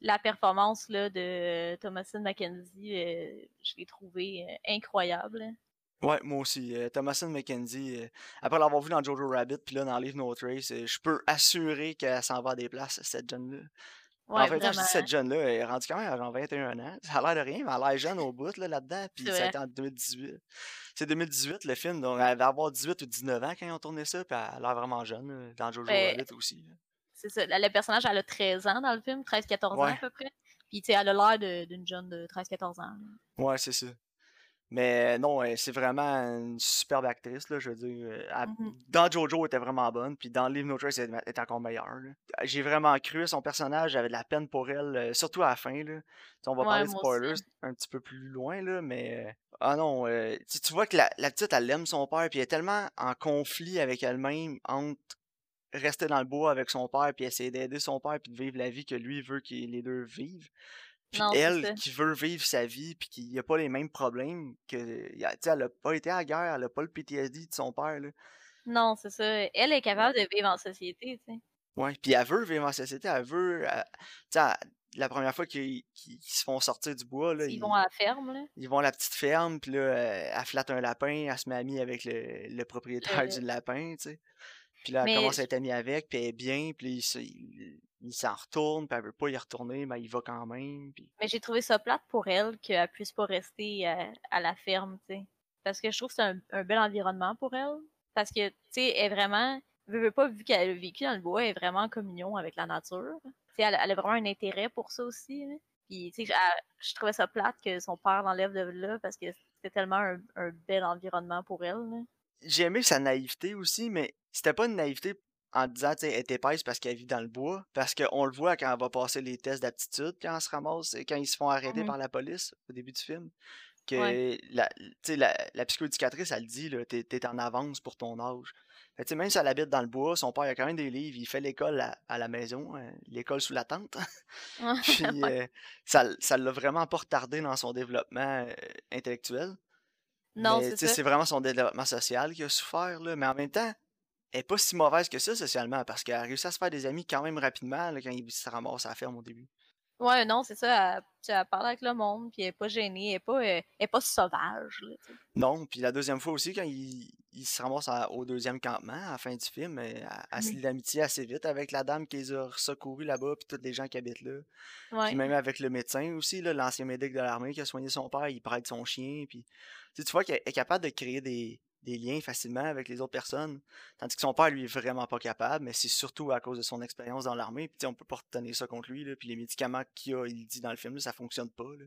la performance là, de Thomasin McKenzie, euh, je l'ai trouvée incroyable. Ouais, moi aussi. euh, Thomasin McKenzie, euh, après l'avoir vu dans Jojo Rabbit, puis là dans Leave No Trace, euh, je peux assurer qu'elle s'en va à des places, cette jeune-là. Ouais, en fait, quand je dis cette jeune-là, elle est rendue quand même à genre 21 ans. Ça a l'air de rien, mais elle a l'air jeune au bout là, là-dedans. Puis C'est ça a été en 2018. C'est 2018 le film, donc elle va avoir 18 ou 19 ans quand ils ont tourné ça, puis elle a l'air vraiment jeune, là, dans Jojo Ben, Rabbit aussi. là. C'est ça. Le personnage, elle a 13 ans dans le film, 13-14 ans à peu près. Puis, tu sais, elle a l'air d'une jeune de 13-14 ans. là. Ouais, c'est ça. Mais non, c'est vraiment une superbe actrice, là, je veux dire. Mhm. Dans Jojo, elle était vraiment bonne, puis dans Leave No Trace, elle est encore meilleure. là. J'ai vraiment cru à son personnage, j'avais de la peine pour elle, surtout à la fin. Là. On va Ouais, parler de spoilers aussi. un petit peu plus loin, là, mais... Ah non, euh, tu, tu vois que la, la petite, elle aime son père, puis elle est tellement en conflit avec elle-même entre rester dans le bois avec son père, puis essayer d'aider son père, puis de vivre la vie que lui veut que les deux vivent. Puis Non, elle qui veut vivre sa vie puis qui n'a pas les mêmes problèmes que elle a pas été à la guerre, elle a pas le PTSD de son père là. Non, c'est ça. Elle est capable de vivre en société, tu sais. Ouais, puis elle veut vivre en société, elle veut elle- tu sais la première fois qu'ils se font sortir du bois là, Ils ils, vont à la ferme, là. ils vont à la petite ferme puis là elle flatte un lapin, elle se met amie avec le, le propriétaire Le- du lapin, tu sais. Puis là elle Mais commence à être amie avec, puis elle est bien, puis il, se- il, il s'en retourne, puis elle veut pas y retourner, mais il va quand même, puis Mais j'ai trouvé ça plate pour elle qu'elle puisse pas rester à, à la ferme, tu sais. Parce que je trouve que c'est un, un bel environnement pour elle. Parce que, tu sais, elle est vraiment, veut, veut pas, vu qu'elle a vécu dans le bois, elle est vraiment en communion avec la nature. Tu sais, elle, a- elle a vraiment un intérêt pour ça aussi. Puis, tu sais, je trouvais ça plate que son père l'enlève de là parce que c'était tellement un, un bel environnement pour elle. j'ai aimé sa naïveté aussi, mais c'était pas une naïveté en disant, tu est épaisse parce qu'elle vit dans le bois. Parce qu'on le voit quand elle va passer les tests d'aptitude, quand elle se ramasse, quand ils se font arrêter Mhm. par la police au début du film. Que Ouais. la, la, la psychoéducatrice, elle dit, t'es, t'es en avance pour ton âge. Fait même si elle habite dans le bois, son père il a quand même des livres, il fait l'école à, à la maison, euh, l'école sous la tente. Puis euh, ça ça l'a vraiment pas retardé dans son développement euh, intellectuel. non, c'est c'est vraiment son développement social qui a souffert, là. Mais en même temps, elle est pas si mauvaise que ça socialement, parce qu'elle a réussi à se faire des amis quand même rapidement là, quand il se ramasse à la ferme au début. Ouais, non, c'est ça. Elle, elle parle avec le monde, puis elle est pas gênée, elle est pas, euh, elle est pas sauvage. Là. Non, puis la deuxième fois aussi, quand il, il se ramasse à- au deuxième campement, à la fin du film, elle, elle- se lie d'amitié assez vite avec la dame qui les a secourus là-bas, puis tous les gens qui habitent là. Puis même avec le médecin aussi, l'ancien médic de l'armée qui a soigné son père, il prête son chien. Puis, tu vois qu'elle est capable de créer des, des liens facilement avec les autres personnes. Tandis que son père, lui, est vraiment pas capable, mais c'est surtout à cause de son expérience dans l'armée. Puis, tu sais, on peut pas retenir ça contre lui. Là, puis les médicaments qu'il a, il dit dans le film, là, ça fonctionne pas. Là.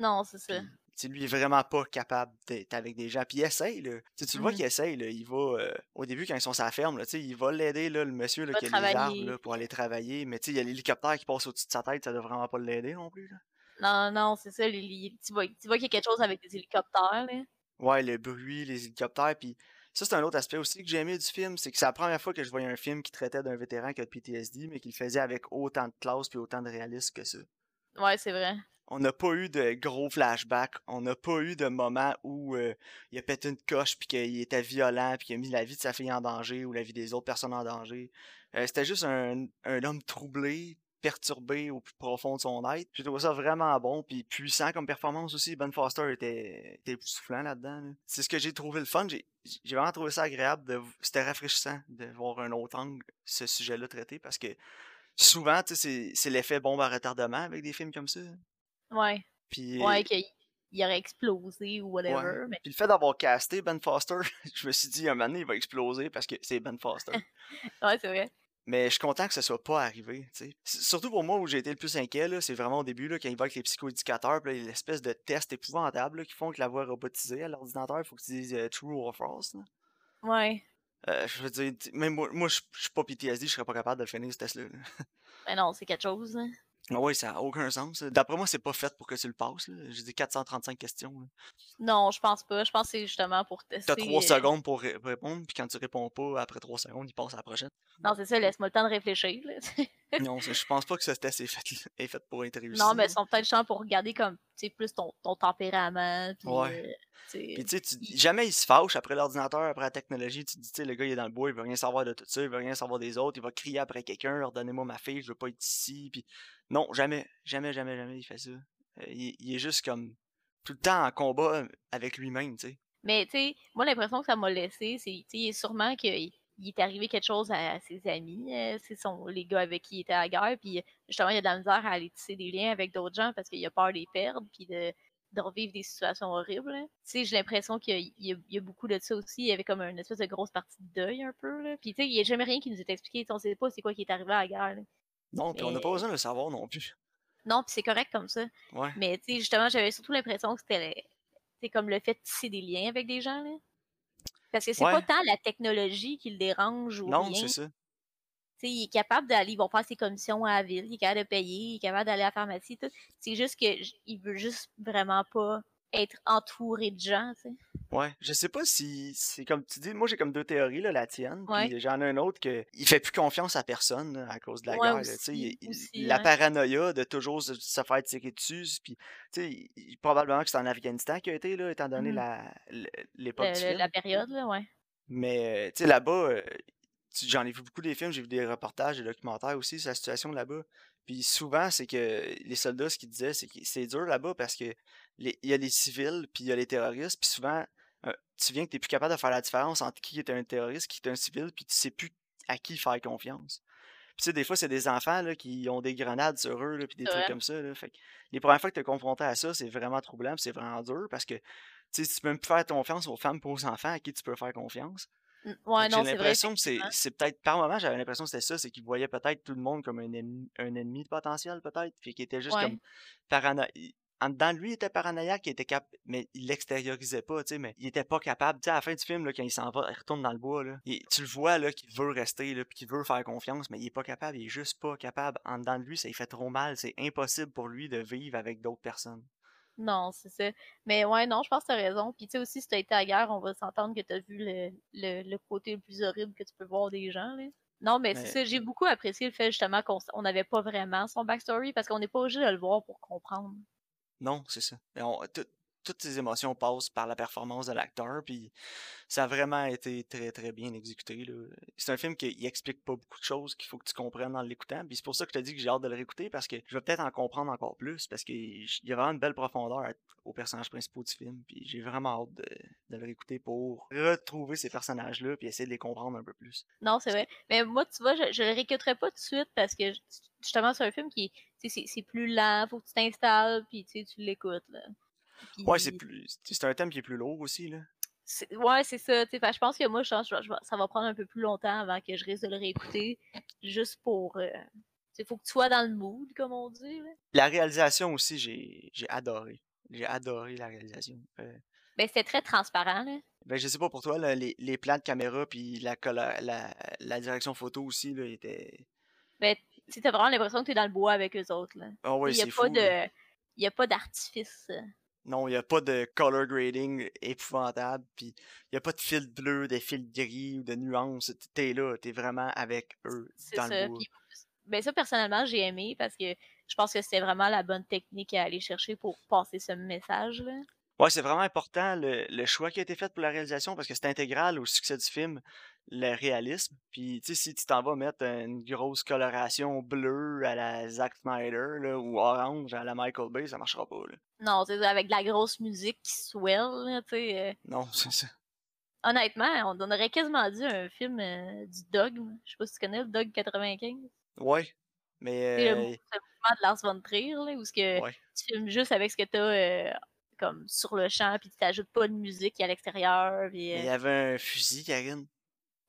Non, c'est ça. Puis, lui, est vraiment pas capable d'être avec des gens. Puis il essaye, là. Tu le vois Mhm. qu'il essaye, là. Il va, euh, au début, quand ils sont sur la ferme, là, il va l'aider, le monsieur, là, qui a les arbres, là, pour aller travailler. Mais tu sais, il y a l'hélicoptère qui passe au-dessus de sa tête, ça doit vraiment pas l'aider non plus, là. Non, non, c'est ça. les- les- tu vois, tu vois qu'il y a quelque chose avec des hélicoptères. Là. Ouais, le bruit, les hélicoptères, puis Ça, c'est un autre aspect aussi que j'ai aimé du film, c'est que c'est la première fois que je voyais un film qui traitait d'un vétéran qui a de PTSD, mais qui le faisait avec autant de classe puis autant de réalisme que ça. Ouais, c'est vrai. On n'a pas eu de gros flashbacks, on n'a pas eu de moment où euh, il a pété une coche puis qu'il était violent puis qu'il a mis la vie de sa fille en danger ou la vie des autres personnes en danger. Euh, c'était juste un, un homme troublé, perturbé au plus profond de son être. J'ai trouvé ça vraiment bon, puis puissant comme performance aussi. Ben Foster était, était soufflant là-dedans. C'est ce que j'ai trouvé le fun. J'ai vraiment trouvé ça agréable. De... C'était rafraîchissant de voir un autre angle ce sujet-là traité, parce que souvent, c'est l'effet bombe à retardement avec des films comme ça. Ouais. Puis, ouais, qu'il aurait explosé ou whatever. Puis le fait d'avoir casté Ben Foster, je me suis dit, un moment donné, il va exploser parce que c'est Ben Foster. ouais, c'est vrai. Mais je suis content que ça soit pas arrivé. Surtout pour moi, où j'ai été le plus inquiet, c'est vraiment au début, là, quand il va avec les psychoéducateurs, puis l'espèce de test épouvantable qui font que la voix robotisée à l'ordinateur, il faut que tu dises euh, true or false. Là. Ouais. Euh, je veux dire, même moi, moi je suis pas PTSD, je serais pas capable de le finir ce test-là. Ben non, c'est quelque chose. Hein. Ah oui, ça n'a aucun sens. D'après moi, c'est pas fait pour que tu le passes. J'ai dit 435 questions. Non, je pense pas. Je pense que c'est justement pour tester. T'as 3 euh, secondes pour répondre, puis quand tu réponds pas, après 3 secondes, il passe à la prochaine. Non, c'est ça, laisse-moi le temps de réfléchir. non, je pense pas que ce test est fait, est fait pour être réussi. Non, mais ils sont peut-être chiants pour regarder comme plus ton, ton tempérament. Ouais. Puis tu sais, jamais il se fâche après l'ordinateur, après la technologie. Tu te dis, tu sais, le gars il est dans le bois, il veut rien savoir de tout ça, il veut rien savoir des autres, il va crier après quelqu'un, leur donnez-moi ma fille, je veux pas être ici. Puis non, jamais, jamais, jamais, jamais il fait ça. Euh, il, est juste comme tout le temps en combat avec lui-même, tu sais. Mais tu sais, moi l'impression que ça m'a laissé, c'est, sûrement qu'il est arrivé quelque chose à, ses amis, euh, c'est son les gars avec qui il était à la guerre, puis justement il a de la misère à aller tisser des liens avec d'autres gens parce qu'il a peur de les perdre, puis de de revivre des situations horribles. Tu sais, j'ai l'impression qu'il y, y, a beaucoup de ça aussi. Il y avait comme une espèce de grosse partie de deuil un peu. Là. Puis tu sais, il n'y a jamais rien qui nous est expliqué. On ne sait pas c'est quoi qui est arrivé à la guerre. Non, puis on n'a pas besoin de le savoir non plus. Non, puis c'est correct comme ça. Ouais. Mais tu sais, justement, j'avais surtout l'impression que c'était comme le fait de tisser des liens avec des gens. Là. Parce que c'est pas tant la technologie qui le dérange ou Non, c'est ça il est capable d'aller, ils vont faire ses commissions à la ville, il est capable de payer, il est capable d'aller à la pharmacie, tout. C'est juste qu'il veut juste vraiment pas être entouré de gens, tu sais. Ouais, je sais pas si c'est comme tu dis, moi j'ai comme deux théories, là, la tienne, puis j'en ai un autre que il fait plus confiance à personne à cause de la guerre, tu sais, la paranoïa de toujours se, faire tirer dessus, puis tu sais, probablement que c'est en Afghanistan qu'il a été, là, étant donné mmh. l'époque la, la période, là, ouais. Mais, tu sais, là-bas, euh, j'en ai vu beaucoup des films, j'ai vu des reportages, des documentaires aussi sur la situation là-bas. Puis souvent, c'est que les soldats, ce qu'ils disaient, c'est que c'est dur là-bas parce que il y a les civils, puis il y a les terroristes, puis souvent, euh, tu viens que tu n'es plus capable de faire la différence entre qui est un terroriste, qui est un civil, puis tu sais plus à qui faire confiance. Puis tu sais, des fois, c'est des enfants là, qui ont des grenades sur eux, là, puis des trucs comme ça. Là. Fait les premières fois que tu es confronté à ça, c'est vraiment troublant, c'est vraiment dur parce que tu peux même plus faire confiance aux femmes pour aux enfants à qui tu peux faire confiance. Ouais, j'ai l'impression que c'est peut-être par moment j'avais l'impression que c'était ça, c'est qu'il voyait peut-être tout le monde comme un ennemi, un ennemi potentiel peut-être, puis qu'il était juste comme paranoïaque. En dedans lui, il était paranoïaque, il était cap mais il l'extériorisait pas, tu sais, mais il était pas capable. Tu sais, à la fin du film, là, quand il s'en va, il retourne dans le bois, là, tu le vois là qu'il veut rester, là, puis qu'il veut faire confiance, mais il est pas capable, il est juste pas capable. En dedans de lui, ça lui fait trop mal, c'est impossible pour lui de vivre avec d'autres personnes. Non, c'est ça. Mais ouais, non, je pense que t'as raison. Puis tu sais aussi, si t'as été à guerre, on va s'entendre que t'as vu le, le, le, côté le plus horrible que tu peux voir des gens. Là. Non, mais, c'est ça, j'ai beaucoup apprécié le fait justement qu'on n'avait pas vraiment son backstory parce qu'on n'est pas obligé de le voir pour comprendre. Non, c'est ça. Mais on, toutes ces émotions passent par la performance de l'acteur, puis ça a vraiment été très très bien exécuté. C'est un film qui explique pas beaucoup de choses qu'il faut que tu comprennes en l'écoutant, puis c'est pour ça que je te dis que j'ai hâte de le réécouter, parce que je vais peut-être en comprendre encore plus, parce qu'il y a vraiment une belle profondeur aux personnages principaux du film, puis j'ai vraiment hâte de, le réécouter pour retrouver ces personnages-là, puis essayer de les comprendre un peu plus. Non, c'est vrai. Mais moi, tu vois, je, je le réécouterai pas tout de suite, parce que justement, c'est un film qui c'est plus lent, faut que tu t'installes, puis tu l'écoutes. Ouais, c'est plus. C'est un thème qui est plus lourd aussi, là. Ouais, c'est ça. je pense que moi, je, ça va prendre un peu plus longtemps avant que je risque de le réécouter. Juste pour. Il euh, faut que tu sois dans le mood, comme on dit. La réalisation aussi, j'ai adoré. J'ai adoré la réalisation. Euh. Ben, c'était très transparent, là. Ben, je sais pas pour toi, les, les, plans de caméra puis la, la, la, direction photo aussi, là, était. Ben, tu as vraiment l'impression que tu es dans le bois avec eux autres, là. Ah ouais, Il n'y a, pas de... a pas d'artifice. Non, il n'y a pas de color grading épouvantable, puis il n'y a pas de fil bleu, de fil gris ou de nuances. T'es là, t'es vraiment avec eux C'est dans ça. le bois. Ben ça, personnellement, j'ai aimé parce que je pense que c'était vraiment la bonne technique à aller chercher pour passer ce message-là. Ouais, c'est vraiment important le, le choix qui a été fait pour la réalisation parce que c'est intégral au succès du film, le réalisme. Puis, tu sais, si tu t'en vas mettre une grosse coloration bleue à la Zack Snyder là, ou orange à la Michael Bay, ça marchera pas. Là. Non, c'est avec de la grosse musique qui swell, tu sais. euh, Non, c'est ça. honnêtement, on aurait quasiment dit un film euh, du Dogme. Je sais pas si tu connais le Dog 95. Ouais, C'est mais le, euh, mou- le mouvement de Lars von Trier, là, où que ouais. tu filmes juste avec ce que t'as euh, comme sur le champ, puis tu t'ajoutes pas de musique à l'extérieur. Puis, il y euh, avait un fusil, Karine.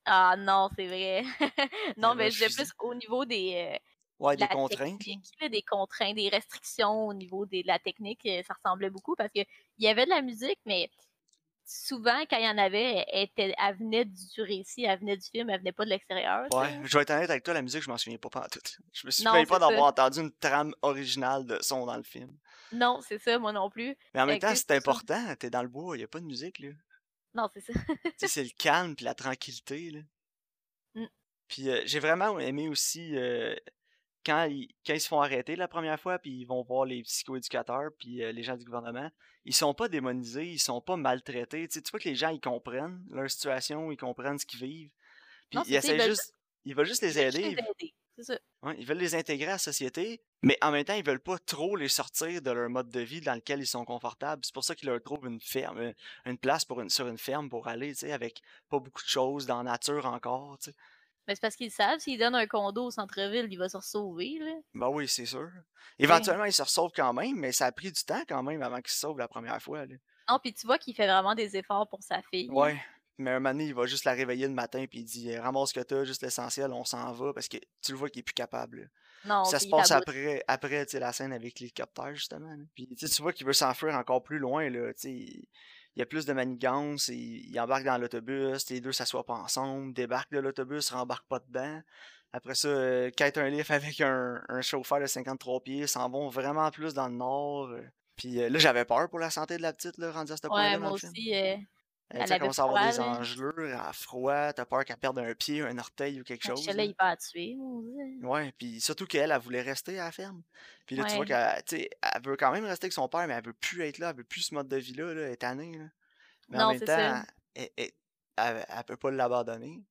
Ah non, c'est vrai. non, mais je disais plus au niveau des, euh, Ouais, de des contraintes. là, des contraintes, des restrictions au niveau de la technique. euh, Ça ressemblait beaucoup parce que il y avait de la musique, mais souvent, quand il y en avait, elle, était, elle venait du récit, elle venait du film, elle venait pas de l'extérieur. Ouais, je vais être honnête avec toi, la musique, je m'en souviens pas tout. Je me souviens pas d'avoir entendu une trame originale de son dans le film. Non, c'est ça, moi non plus. Mais en même Fait temps, c'est important, t'es dans le bois, y a pas de musique, là. Non, c'est ça. C'est le calme puis la tranquillité, là. Mm. Puis euh, j'ai vraiment aimé aussi euh, quand, ils, quand ils se font arrêter la première fois, puis ils vont voir les psychoéducateurs, puis euh, les gens du gouvernement, ils sont pas démonisés, ils sont pas maltraités. Tu sais, tu vois que les gens, ils comprennent leur situation, ils comprennent ce qu'ils vivent. Puis Non, ils veulent juste, ils veulent juste les Ils veulent juste aider. les aider. C'est ça. Ouais, ils veulent les intégrer à la société, mais en même temps, ils veulent pas trop les sortir de leur mode de vie dans lequel ils sont confortables. C'est pour ça qu'ils leur trouvent une ferme, euh, une place pour une, sur une ferme pour aller, tu sais, avec pas beaucoup de choses dans la nature encore, tu sais. Mais c'est parce qu'ils savent, s'ils donnent un condo au centre-ville, il va se sauver, là. Ben oui, c'est sûr. Ouais. Éventuellement, ils se resauvent quand même, mais ça a pris du temps quand même avant qu'ils se sauvent la première fois, là. Non, puis tu vois qu'il fait vraiment des efforts pour sa fille. Ouais. Mais un moment donné, il va juste la réveiller le matin puis il dit ramasse ce que t'as, juste l'essentiel, on s'en va parce que tu le vois qu'il est plus capable. là. Non, ça se il passe après, après tu sais, la scène avec l'hélicoptère, justement. là. Puis tu vois qu'il veut s'enfuir encore plus loin. Là, tu sais, il y a plus de manigances, il, il embarque dans l'autobus, les deux s'assoient pas ensemble, débarque de l'autobus, rembarque pas dedans. Après ça, euh, quête un livre avec un, un chauffeur de 53 pieds, s'en vont vraiment plus dans le nord. euh. Puis euh, là, j'avais peur pour la santé de la petite, là, rendue à ce Ouais, moi aussi. Euh, elle sais, elle commence à avoir froid, des elle a froid, t'as peur qu'elle perde un pied, un orteil ou quelque chose. Là, il va la tuer. Ouais, puis surtout qu'elle, elle voulait rester à la ferme. Puis là, tu vois qu'elle elle veut quand même rester avec son père, mais elle veut plus être là, elle veut plus ce mode de vie-là, là, elle est tannée. Là. Mais en Non, même c'est temps, ça. elle, elle, elle- elle peut pas l'abandonner.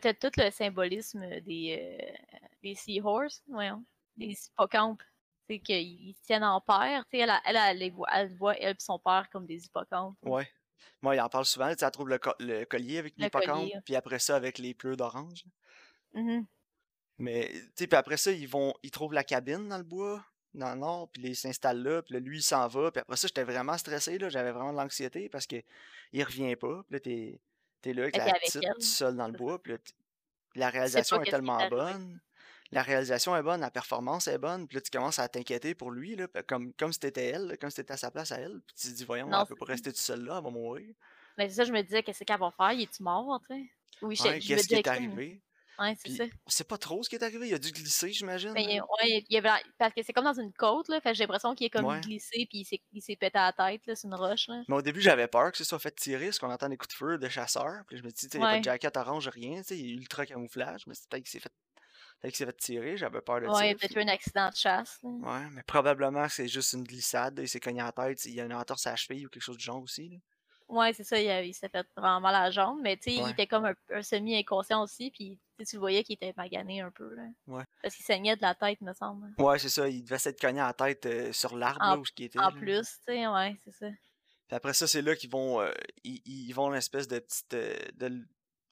T'as tout le symbolisme des, euh, des Seahorse, voyons, des hippocampes. C'est qu'ils tiennent en paire. Elle, elle, elle, voit, elle voit, elle et son père, comme des hippocampes. Ouais. Moi, il en parle souvent, tu trouve le, co- le collier avec l'hippocampe, puis après ça, avec les pleurs d'orange. Mhm. Mais, tu sais, puis après ça, ils vont, ils trouvent la cabine dans le bois, dans le nord, puis ils s'installent là, puis lui, il s'en va, puis après ça, j'étais vraiment stressé, là, j'avais vraiment de l'anxiété parce que il revient pas, puis là, t'es, t'es là avec la petite, tout seul dans le bois, puis la réalisation est tellement bonne, la réalisation est bonne, la performance est bonne, puis là, tu commences à t'inquiéter pour lui, là, comme, comme si t'étais elle, là, comme si t'étais à sa place à elle, puis tu te dis, voyons, Non, elle peut pas rester toute seule là, elle va mourir. Mais c'est ça, je me disais, qu'est-ce qu'elle va faire? Il est-tu mort, tu sais? Oui, je, Ouais, je qu'est-ce qui est arrivé? Ouais, c'est ça. on sait pas trop ce qui est arrivé, il a dû glisser, j'imagine. Là. ouais, il y avait, parce que c'est comme dans une côte, là. Fait j'ai l'impression qu'il est comme Ouais. glissé, puis il s'est, pété à la tête, là. C'est une roche, là. Mais au début, j'avais peur que ce soit fait tirer, parce qu'on entend des coups de feu de chasseurs. Puis je me dis, tu sais, il n'y a pas de jacket orange, rien, tu sais, il est ultra camouflage. Mais c'est peut-être qu'il s'est fait, peut-être qu'il s'est fait tirer, j'avais peur de Ouais, il ça. a peut-être eu un accident de chasse, là. Ouais, mais probablement que c'est juste une glissade, il s'est cogné à la tête, il y a une entorse à la cheville ou quelque chose du genre aussi. là. Ouais, c'est ça, il, s'est fait vraiment mal à la jambe, mais tu sais, il Ouais. était comme un, un semi-inconscient aussi, puis tu le voyais qu'il était magané un peu, là. Ouais. Parce qu'il saignait de la tête, me semble. Ouais, c'est ça, il devait s'être cogné à la tête euh, sur l'arbre où il était. En là. plus, tu sais, ouais, c'est ça. Puis après ça, c'est là qu'ils vont, euh, ils, ils vont une espèce de petite, euh, de,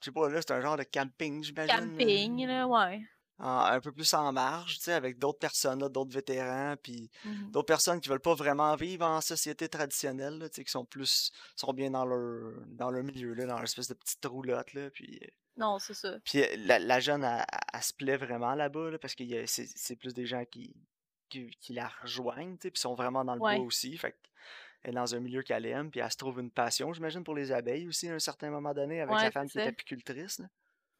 je sais pas, là, c'est un genre de camping, j'imagine. Camping, là, ouais. En- un peu plus en marge, tu sais, avec d'autres personnes, d'autres vétérans, puis Mhm. d'autres personnes qui veulent pas vraiment vivre en société traditionnelle, là, tu sais, qui sont plus, sont bien dans leur, dans leur milieu, là, dans leur espèce de petite roulotte, là, puis, euh, Non, c'est ça. puis euh, la, la jeune, elle, elle- elle se plaît vraiment là-bas, là, parce que c'est plus des gens qui, qui, qui la rejoignent, tu sais, puis sont vraiment dans le Ouais. bois aussi, fait elle est dans un milieu qu'elle aime, puis elle se trouve une passion, j'imagine, pour les abeilles aussi, à un certain moment donné, avec Ouais, la femme qui est apicultrice, là.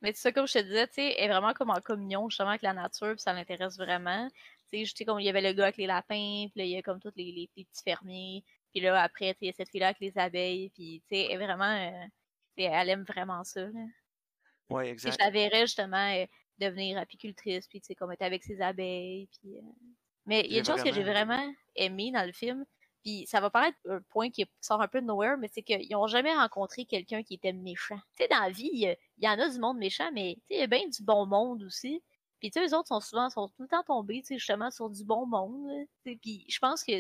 Mais c'est ça, comme je te disais, tu sais, elle est vraiment comme en communion justement avec la nature, puis ça l'intéresse vraiment. Tu sais, je sais, comme il y avait le gars avec les lapins, puis là, il y a comme tous les, les, les petits fermiers. Puis là, après, il y a cette fille-là avec les abeilles, puis tu sais, elle est vraiment, euh, elle aime vraiment ça. Là. Ouais, Puis exact. je la verrais justement euh, devenir apicultrice, puis tu sais, comme être avec ses abeilles, puis... euh, Mais il y a une chose que j'ai vraiment- vraiment aimé dans le film, puis ça va paraître un point qui sort un peu de nowhere, mais c'est qu'ils ont jamais rencontré quelqu'un qui était méchant. Tu sais, dans la vie, il y, a- il y en a du monde méchant, mais il y a bien du bon monde aussi. Puis tu sais, eux autres sont souvent, sont tout le temps tombés, tu sais, justement, sur du bon monde. Puis je pense que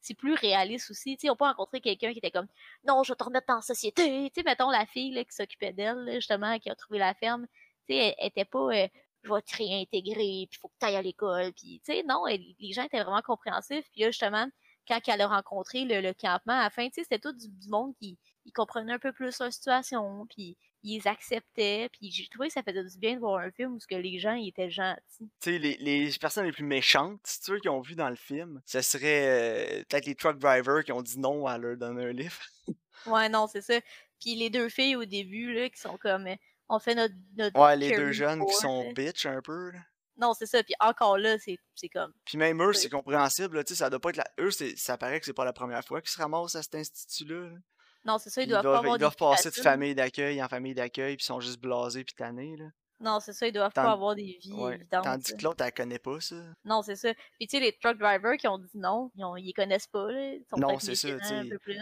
c'est plus réaliste aussi. Tu sais, ils ont pas rencontré quelqu'un qui était comme non, je vais te remettre la société. Tu sais, mettons la fille là, qui s'occupait d'elle, justement, qui a trouvé la ferme. Tu sais, elle, elle était pas euh, je vais te réintégrer, puis faut que tu ailles à l'école. Puis, tu sais, non, les gens étaient vraiment compréhensifs. Puis là, justement, quand elle a rencontré le, le campement, à la fin, tu sais, c'était tout du, du monde qui ils comprenaient un peu plus leur situation, puis ils acceptaient. Puis j'ai trouvé que ça faisait du bien de voir un film où ce que les gens ils étaient gentils. Tu sais, les, les personnes les plus méchantes, si tu veux, qui ont vu dans le film, ce serait euh, peut-être les truck drivers qui ont dit non à leur donner un livre. Ouais, non, c'est ça. Puis les deux filles au début, là, qui sont comme, euh, on fait notre, notre Ouais, les deux jeunes qui sont bitch un peu. là. Non, c'est ça. Puis encore là, c'est comme, Puis même eux, c'est compréhensible, là, tu sais, ça doit pas être la... Eux, ça paraît que c'est pas la première fois qu'ils se ramassent à cet institut-là. là. non, c'est ça, ils Ils doivent, pas doivent, avoir ils doivent passer de famille d'accueil en famille d'accueil, puis ils sont juste blasés puis tannés, là. Non, c'est ça, ils doivent pas avoir des vies Ouais. évidentes. Tandis que l'autre, elle connaît pas ça. Non, c'est ça. Puis tu sais, les truck drivers qui ont dit non, ils, ont, ils connaissent pas, là. Ils sont Non, c'est ça, un sais. peu plus.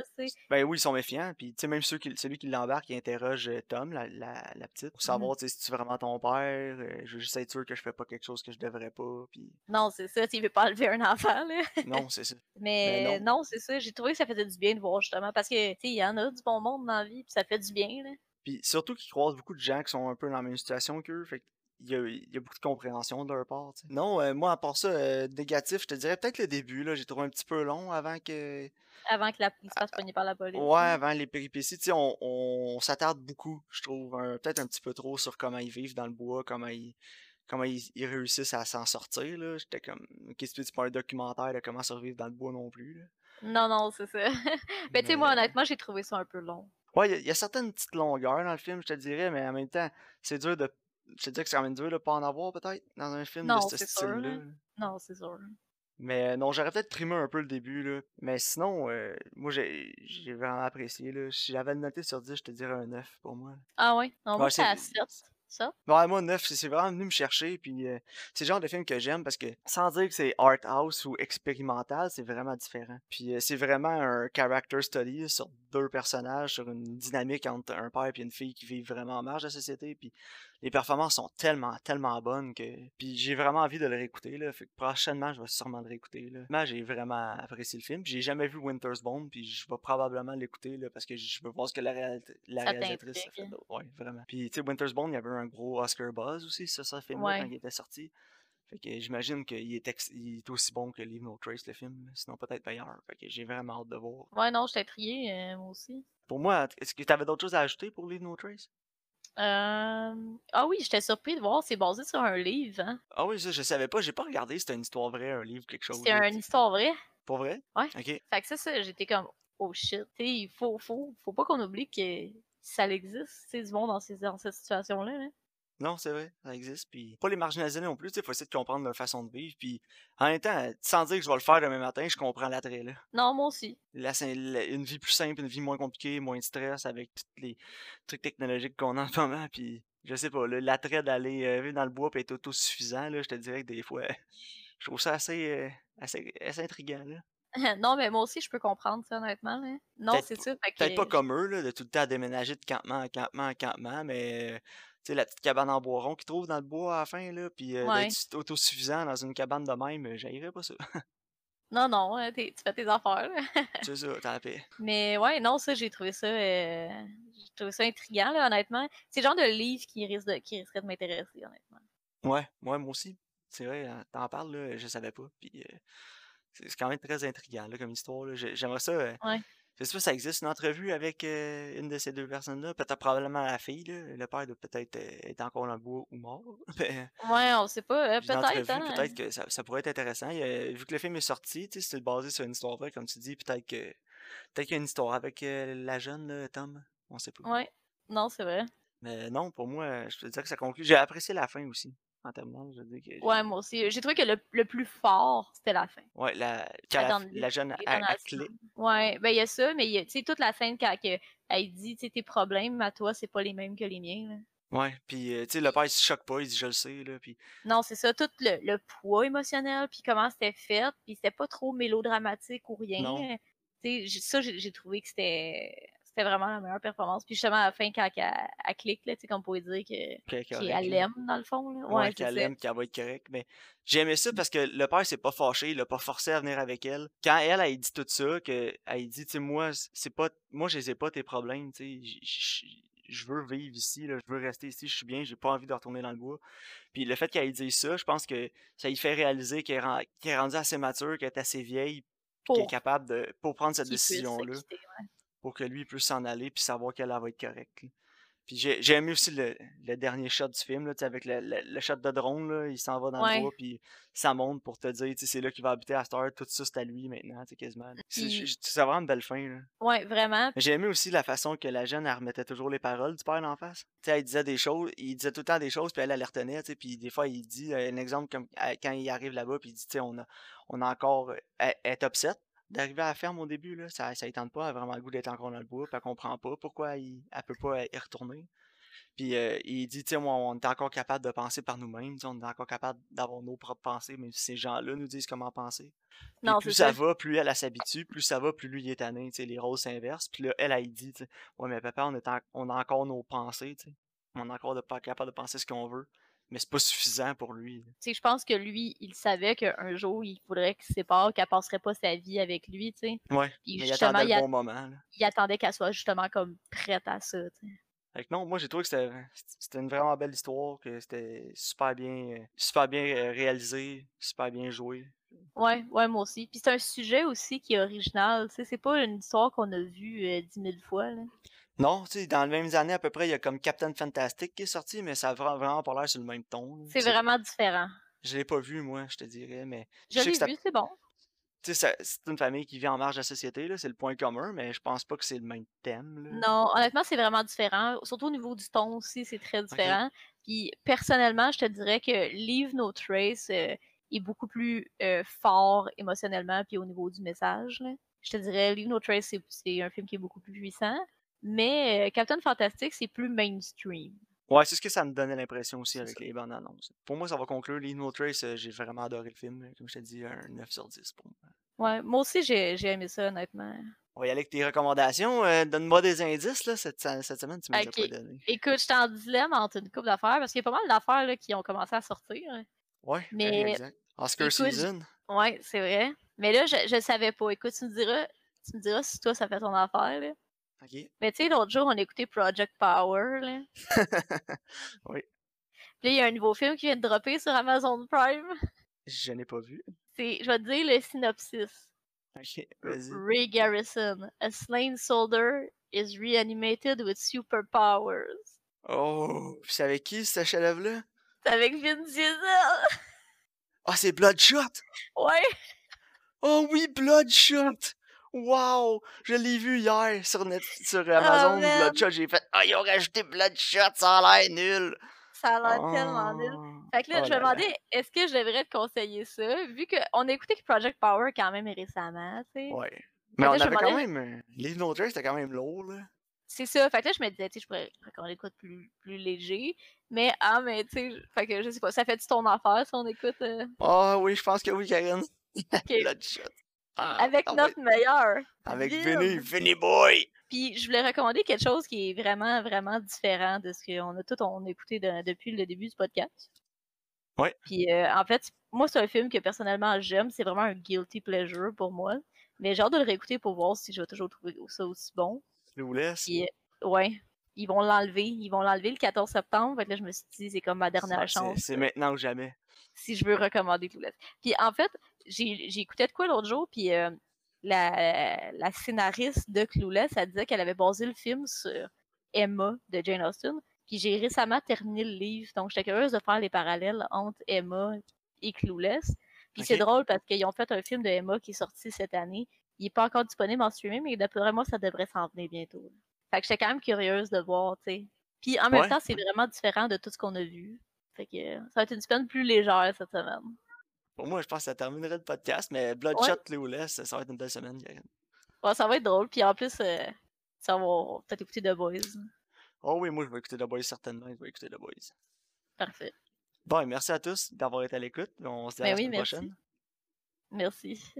Ben oui, ils sont méfiants. Puis, tu sais, même ceux qui, celui qui l'embarque, il interroge euh, Tom, la, la, la petite, pour Mhm. savoir, si tu vraiment ton père. euh, je veux juste être sûr que je fais pas quelque chose que je devrais pas. Puis, Non, c'est ça, tu veut pas enlever un enfant, là. non, c'est ça. Mais Ben non. non, c'est ça. J'ai trouvé que ça faisait du bien de voir, justement, parce que, tu sais, il y en a du bon monde dans la vie, puis ça fait du bien, là. Puis, surtout qu'ils croisent beaucoup de gens qui sont un peu dans la même situation qu'eux. Fait il y, a, il y a beaucoup de compréhension de leur part. tu. Non, euh, moi, à part ça, euh, négatif, je te dirais peut-être le début. là J'ai trouvé un petit peu long avant que. Avant qu'il se fasse pogner par la police. Ouais, avant les péripéties, tu sais, on, on s'attarde beaucoup, je trouve, un- peut-être un petit peu trop sur comment ils vivent dans le bois, comment ils, comment ils, ils réussissent à s'en sortir, là. J'étais comme, ok, c'est pas un documentaire de comment survivre dans le bois non plus, là. Non, non, c'est ça. mais tu sais, moi, honnêtement, j'ai trouvé ça un peu long. Ouais, il y a- il y, a certaines petites longueurs dans le film, je te dirais, mais en même temps, c'est dur de. Je te dirais que c'est quand même dur de pas en avoir, peut-être, dans un film Non, de ce style-là. là. là. Non, c'est sûr. Mais euh, non, j'aurais peut-être primé un peu le début, là. Mais sinon, euh, moi, j'ai j'ai vraiment apprécié, là. Si j'avais noté sur 10, je te dirais un 9 pour moi. Ah ouais? Non, moi, Ouais, c'est à c'est- 7. Ça? Moi, 9, c'est vraiment venu me chercher. Puis euh, c'est le genre de film que j'aime parce que, sans dire que c'est art house ou expérimental, c'est vraiment différent. Puis euh, c'est vraiment un character study sur deux personnages, sur une dynamique entre un père et une fille qui vivent vraiment en marge de la société. Puis les performances sont tellement, tellement bonnes que. Puis j'ai vraiment envie de le réécouter. Là. Fait que prochainement, je vais sûrement le réécouter. Là. Moi, j'ai vraiment apprécié le film. J'ai jamais vu Winter's Bone. Puis je vais probablement l'écouter là, parce que je veux voir ce que la, réal- la réalisatrice a fait. Ouais, vraiment. Puis tu sais, Winter's Bone, il y avait un gros Oscar buzz aussi, ça, ça film Ouais. quand il était sorti. Fait que j'imagine qu'il est, ex- il est aussi bon que Leave No Trace, le film. Sinon, peut-être meilleur. Fait que j'ai vraiment hâte de voir. Ouais, non, j'étais intriguée, euh, moi aussi. Pour moi, est-ce que tu avais d'autres choses à ajouter pour Leave No Trace? Euh... Ah oui, j'étais surpris de voir, c'est basé sur un livre, hein. Ah oui, ça, je savais pas. J'ai pas regardé si c'était une histoire vraie, un livre, quelque chose. C'est là, une tu- histoire vraie? Pour vrai? Ouais. Ok. Fait que ça, ça j'étais comme, oh shit, tu il faut, faut, faut pas qu'on oublie que ça existe, c'est du monde dans, ces, dans cette situation-là. Là. Non, c'est vrai, ça existe. Puis pas les marginaliser non plus. Il faut essayer de comprendre leur façon de vivre. Puis en même temps, sans dire que je vais le faire demain matin, je comprends l'attrait. là. Non, moi aussi. Sim- la- une vie plus simple, une vie moins compliquée, moins de stress avec tous les trucs technologiques qu'on a en ce moment. Puis je sais pas, là, l'attrait d'aller euh, vivre dans le bois et être autosuffisant, là, je te dirais que des fois, je trouve ça assez, euh, assez, assez intriguant. Là. non, mais moi aussi, je peux comprendre ça, honnêtement. Là. Non, c'est que, Peut-être pas comme eux, là, de tout le temps déménager de campement en campement en campement, mais sais, la petite cabane en bois rond qu'ils trouvent dans le bois à la fin, là, puis euh, Ouais. d'être autosuffisant dans une cabane de même, euh, j'haïrais pas ça. Non, non, hein, tu fais tes affaires. c'est ça, t'as la paix. mais ouais, non, ça, j'ai trouvé ça, euh, j'ai trouvé ça intriguant, là, honnêtement. C'est le genre de livre qui, risque de, qui risquerait de m'intéresser, honnêtement. Ouais, ouais, moi aussi. C'est vrai, hein, t'en parles, là, je savais pas. Puis euh, c'est quand même très intriguant là, comme histoire. J'aimerais ça. euh, Ouais. Je sais pas si ça existe une entrevue avec euh, une de ces deux personnes-là. Peut-être probablement la fille. Là. Le père doit peut-être euh, être encore le bois ou mort. Ouais, on sait pas. euh, Une peut-être, hein. peut-être que ça, ça pourrait être intéressant. A- vu que le film est sorti, c'est basé sur une histoire vraie, comme tu dis, peut-être que peut-être qu'il y a une histoire avec euh, la jeune, là, Tom. On sait pas. Ouais. Non, c'est vrai. Mais non, pour moi, je te dirais que ça conclut. J'ai apprécié la fin aussi. Je dire que Ouais, moi aussi. J'ai trouvé que le, le plus fort, c'était la fin. Ouais, la, quand La la, donne- la jeune a, a- clé. Ouais, ben il y a ça, mais tu sais, toute la scène quand que, elle dit, tu sais, tes problèmes à toi, c'est pas les mêmes que les miens, là. Ouais, puis euh, tu sais, le père il se choque pas, il dit je le sais, là, puis Non, c'est ça, tout le, le poids émotionnel, puis comment c'était fait, puis c'était pas trop mélodramatique ou rien. Non. Tu sais, j'ai- ça, j'ai trouvé que c'était c'était vraiment la meilleure performance. Puis justement, à la fin, quand elle, elle clique, là, tu sais, comme on pourrait dire que, qu'elle l'aime, dans le fond, là. Ouais, qu'elle ça. aime, qu'elle va être correcte. Mais j'ai aimé ça parce que le père s'est pas fâché, il l'a pas forcé à venir avec elle. Quand elle, elle dit tout ça, que elle dit, tu sais, moi, c'est pas, moi, je ai pas tes problèmes, tu sais, je veux vivre ici, là, je veux rester ici, je suis bien, j'ai pas envie de retourner dans le bois. Puis le fait qu'elle dise ça, je pense que ça lui fait réaliser qu'elle est, est rendue assez mature, qu'elle est assez vieille, qu'elle est capable de, pour prendre cette décision-là ouais. Pour que lui puisse s'en aller puis savoir qu'elle elle va être correcte. là. Puis j'ai j'ai aimé aussi le, le dernier shot du film, là, avec le, le, le shot de drone, là, il s'en va dans Ouais. le bois, puis ça monte pour te dire, c'est là qu'il va habiter à Star, tout ça c'est à lui maintenant, tu sais, quasiment. C'est j'ai- c'est vraiment une belle fin. Là. Ouais, vraiment. J'ai aimé aussi la façon que la jeune, elle remettait toujours les paroles du père en face. Elle disait des choses, il disait tout le temps des choses, puis elle, elle les retenait, puis des fois, il dit, euh, un exemple, comme quand il arrive là-bas, puis il dit, on a, on a encore, euh, elle, elle est upset d'arriver à la ferme au début, là, ça, lui tente pas, elle a vraiment le goût d'être encore dans le bois, puis elle comprend pas pourquoi il, elle peut pas y retourner. Puis euh, il dit, tu sais, moi, on est encore capable de penser par nous-mêmes, on est encore capable d'avoir nos propres pensées, même si ces gens-là nous disent comment penser. Non, plus ça ça. va, plus elle, elle s'habitue, plus ça va, plus lui il est tanné, tu sais, les rôles s'inversent. Puis là, elle, elle dit, ouais, mais papa, on, est en- on a encore nos pensées, tu sais. On est encore de, pas capable de penser ce qu'on veut. Mais c'est pas suffisant pour lui. je pense que lui, il savait qu'un jour, il faudrait qu'il se sépare, qu'elle passerait pas sa vie avec lui, tu sais. Ouais. Puis Mais il attendait le bon moment, là. il attendait qu'elle soit justement comme prête à ça. Fait que non, moi j'ai trouvé que c'était une vraiment belle histoire, que c'était super bien, euh, super bien euh, réalisé, super bien joué. Ouais, ouais, moi aussi. Puis c'est un sujet aussi qui est original, tu sais. C'est pas une histoire qu'on a vue euh, dix mille fois, là. Non, tu sais, dans les mêmes années à peu près, il y a comme Captain Fantastic qui est sorti, mais ça a vra- vraiment pas l'air sur le même ton. C'est vraiment différent. Je l'ai pas vu, moi, je te dirais, mais Je l'ai ça- vu, c'est bon. tu sais, c'est une famille qui vit en marge de la société, là, c'est le point commun, mais je pense pas que c'est le même thème. Là. Non, honnêtement, c'est vraiment différent. Surtout au niveau du ton aussi, c'est très différent. Puis personnellement, je te dirais que Leave No Trace euh, est beaucoup plus euh, fort émotionnellement, puis au niveau du message. là. Je te dirais, Leave No Trace, c'est un film qui est beaucoup plus puissant. Mais euh, Captain Fantastic, c'est plus mainstream. Ouais, c'est ce que ça me donnait l'impression aussi avec les bandes annonces. Pour moi, ça va conclure. Leave No Trace, euh, j'ai vraiment adoré le film. Comme je te dis, un 9 sur 10 pour moi. Ouais, moi aussi, j'ai aimé ça, honnêtement. On va y aller avec tes recommandations. euh, Donne-moi des indices, là, cette, cette semaine, tu me les as Ok. pas donné. Écoute, je suis en dilemme entre une couple d'affaires, parce qu'il y a pas mal d'affaires qui ont commencé à sortir. Ouais, Mais- exact. Oscar écoute, season. Ouais, c'est vrai. Mais là, je, je savais pas. Écoute, tu me diras, tu me diras si toi, ça fait ton affaire, là. Mais tu sais, l'autre jour, on a écouté Project Power, là. oui, Puis là, il y a un nouveau film qui vient de dropper sur Amazon Prime. je n'ai pas vu. C'est, je vais te dire le synopsis. Ok, vas-y. Ray Garrison, a slain soldier, is reanimated with superpowers. Oh, puis c'est avec qui ce chef-là? C'est avec Vin Diesel. Ah, c'est Bloodshot! Ouais. Oh oui, Bloodshot! Wow! Je l'ai vu hier sur, Net... sur Amazon, Oh, man. Bloodshot. J'ai fait, ah, ils ont rajouté Bloodshot, ça a l'air nul! Ça a l'air tellement nul. Oh. Fait que là, Oh je me demandais, est-ce que je devrais te conseiller ça, vu qu'on a écouté Project Power quand même récemment, tu sais? Ouais. Mais on là, avait quand même. euh, Leave No Trace, c'était quand même lourd, là. C'est ça. Fait que là, je me disais, tu sais, je pourrais recommander quoi de plus, plus léger. Mais, ah, mais tu sais, je- fait que je sais pas, ça fait-tu ton affaire si on écoute euh, Ah oui, je pense que oui, Karen. Ok. Bloodshot. Ah, avec ah notre ouais. meilleur. Avec Vin. Vinny, Vinny Boy! Puis je voulais recommander quelque chose qui est vraiment, vraiment différent de ce qu'on a tout on a écouté de- depuis le début du podcast. Ouais. Puis euh, en fait, moi, c'est un film que personnellement j'aime. C'est vraiment un guilty pleasure pour moi. Mais j'ai hâte de le réécouter pour voir si je vais toujours trouver ça aussi bon. Je vous laisse. Puis, euh, ouais, ils vont l'enlever. Ils vont l'enlever le 14 septembre. Fait que là, je me suis dit, c'est comme ma dernière chance. C'est maintenant ou jamais. si je veux recommander Clueless. Puis en fait, j'ai écouté de quoi l'autre jour, puis euh, la, la scénariste de Clueless, elle disait qu'elle avait basé le film sur Emma de Jane Austen. Puis j'ai récemment terminé le livre, donc j'étais curieuse de faire les parallèles entre Emma et Clueless. Puis c'est drôle parce qu'ils ont fait un film de Emma qui est sorti cette année. Il est pas encore disponible en streaming, mais d'après moi, ça devrait s'en venir bientôt. Fait que j'étais quand même curieuse de voir, tu sais. Puis en même Ouais. temps, c'est vraiment différent de tout ce qu'on a vu. Fait que ça va être une semaine plus légère cette semaine. Pour moi, je pense que ça terminerait le podcast, mais Bloodshot Clueless, ça va être une belle semaine, Karine. Ouais, ça va être drôle. Puis en plus, euh, ça va peut-être écouter The Boys. Oh oui, moi je vais écouter The Boys certainement. Je vais écouter The Boys. Parfait. Bon, et merci à tous d'avoir été à l'écoute. On se dit à Ben la oui, semaine merci. prochaine. Merci.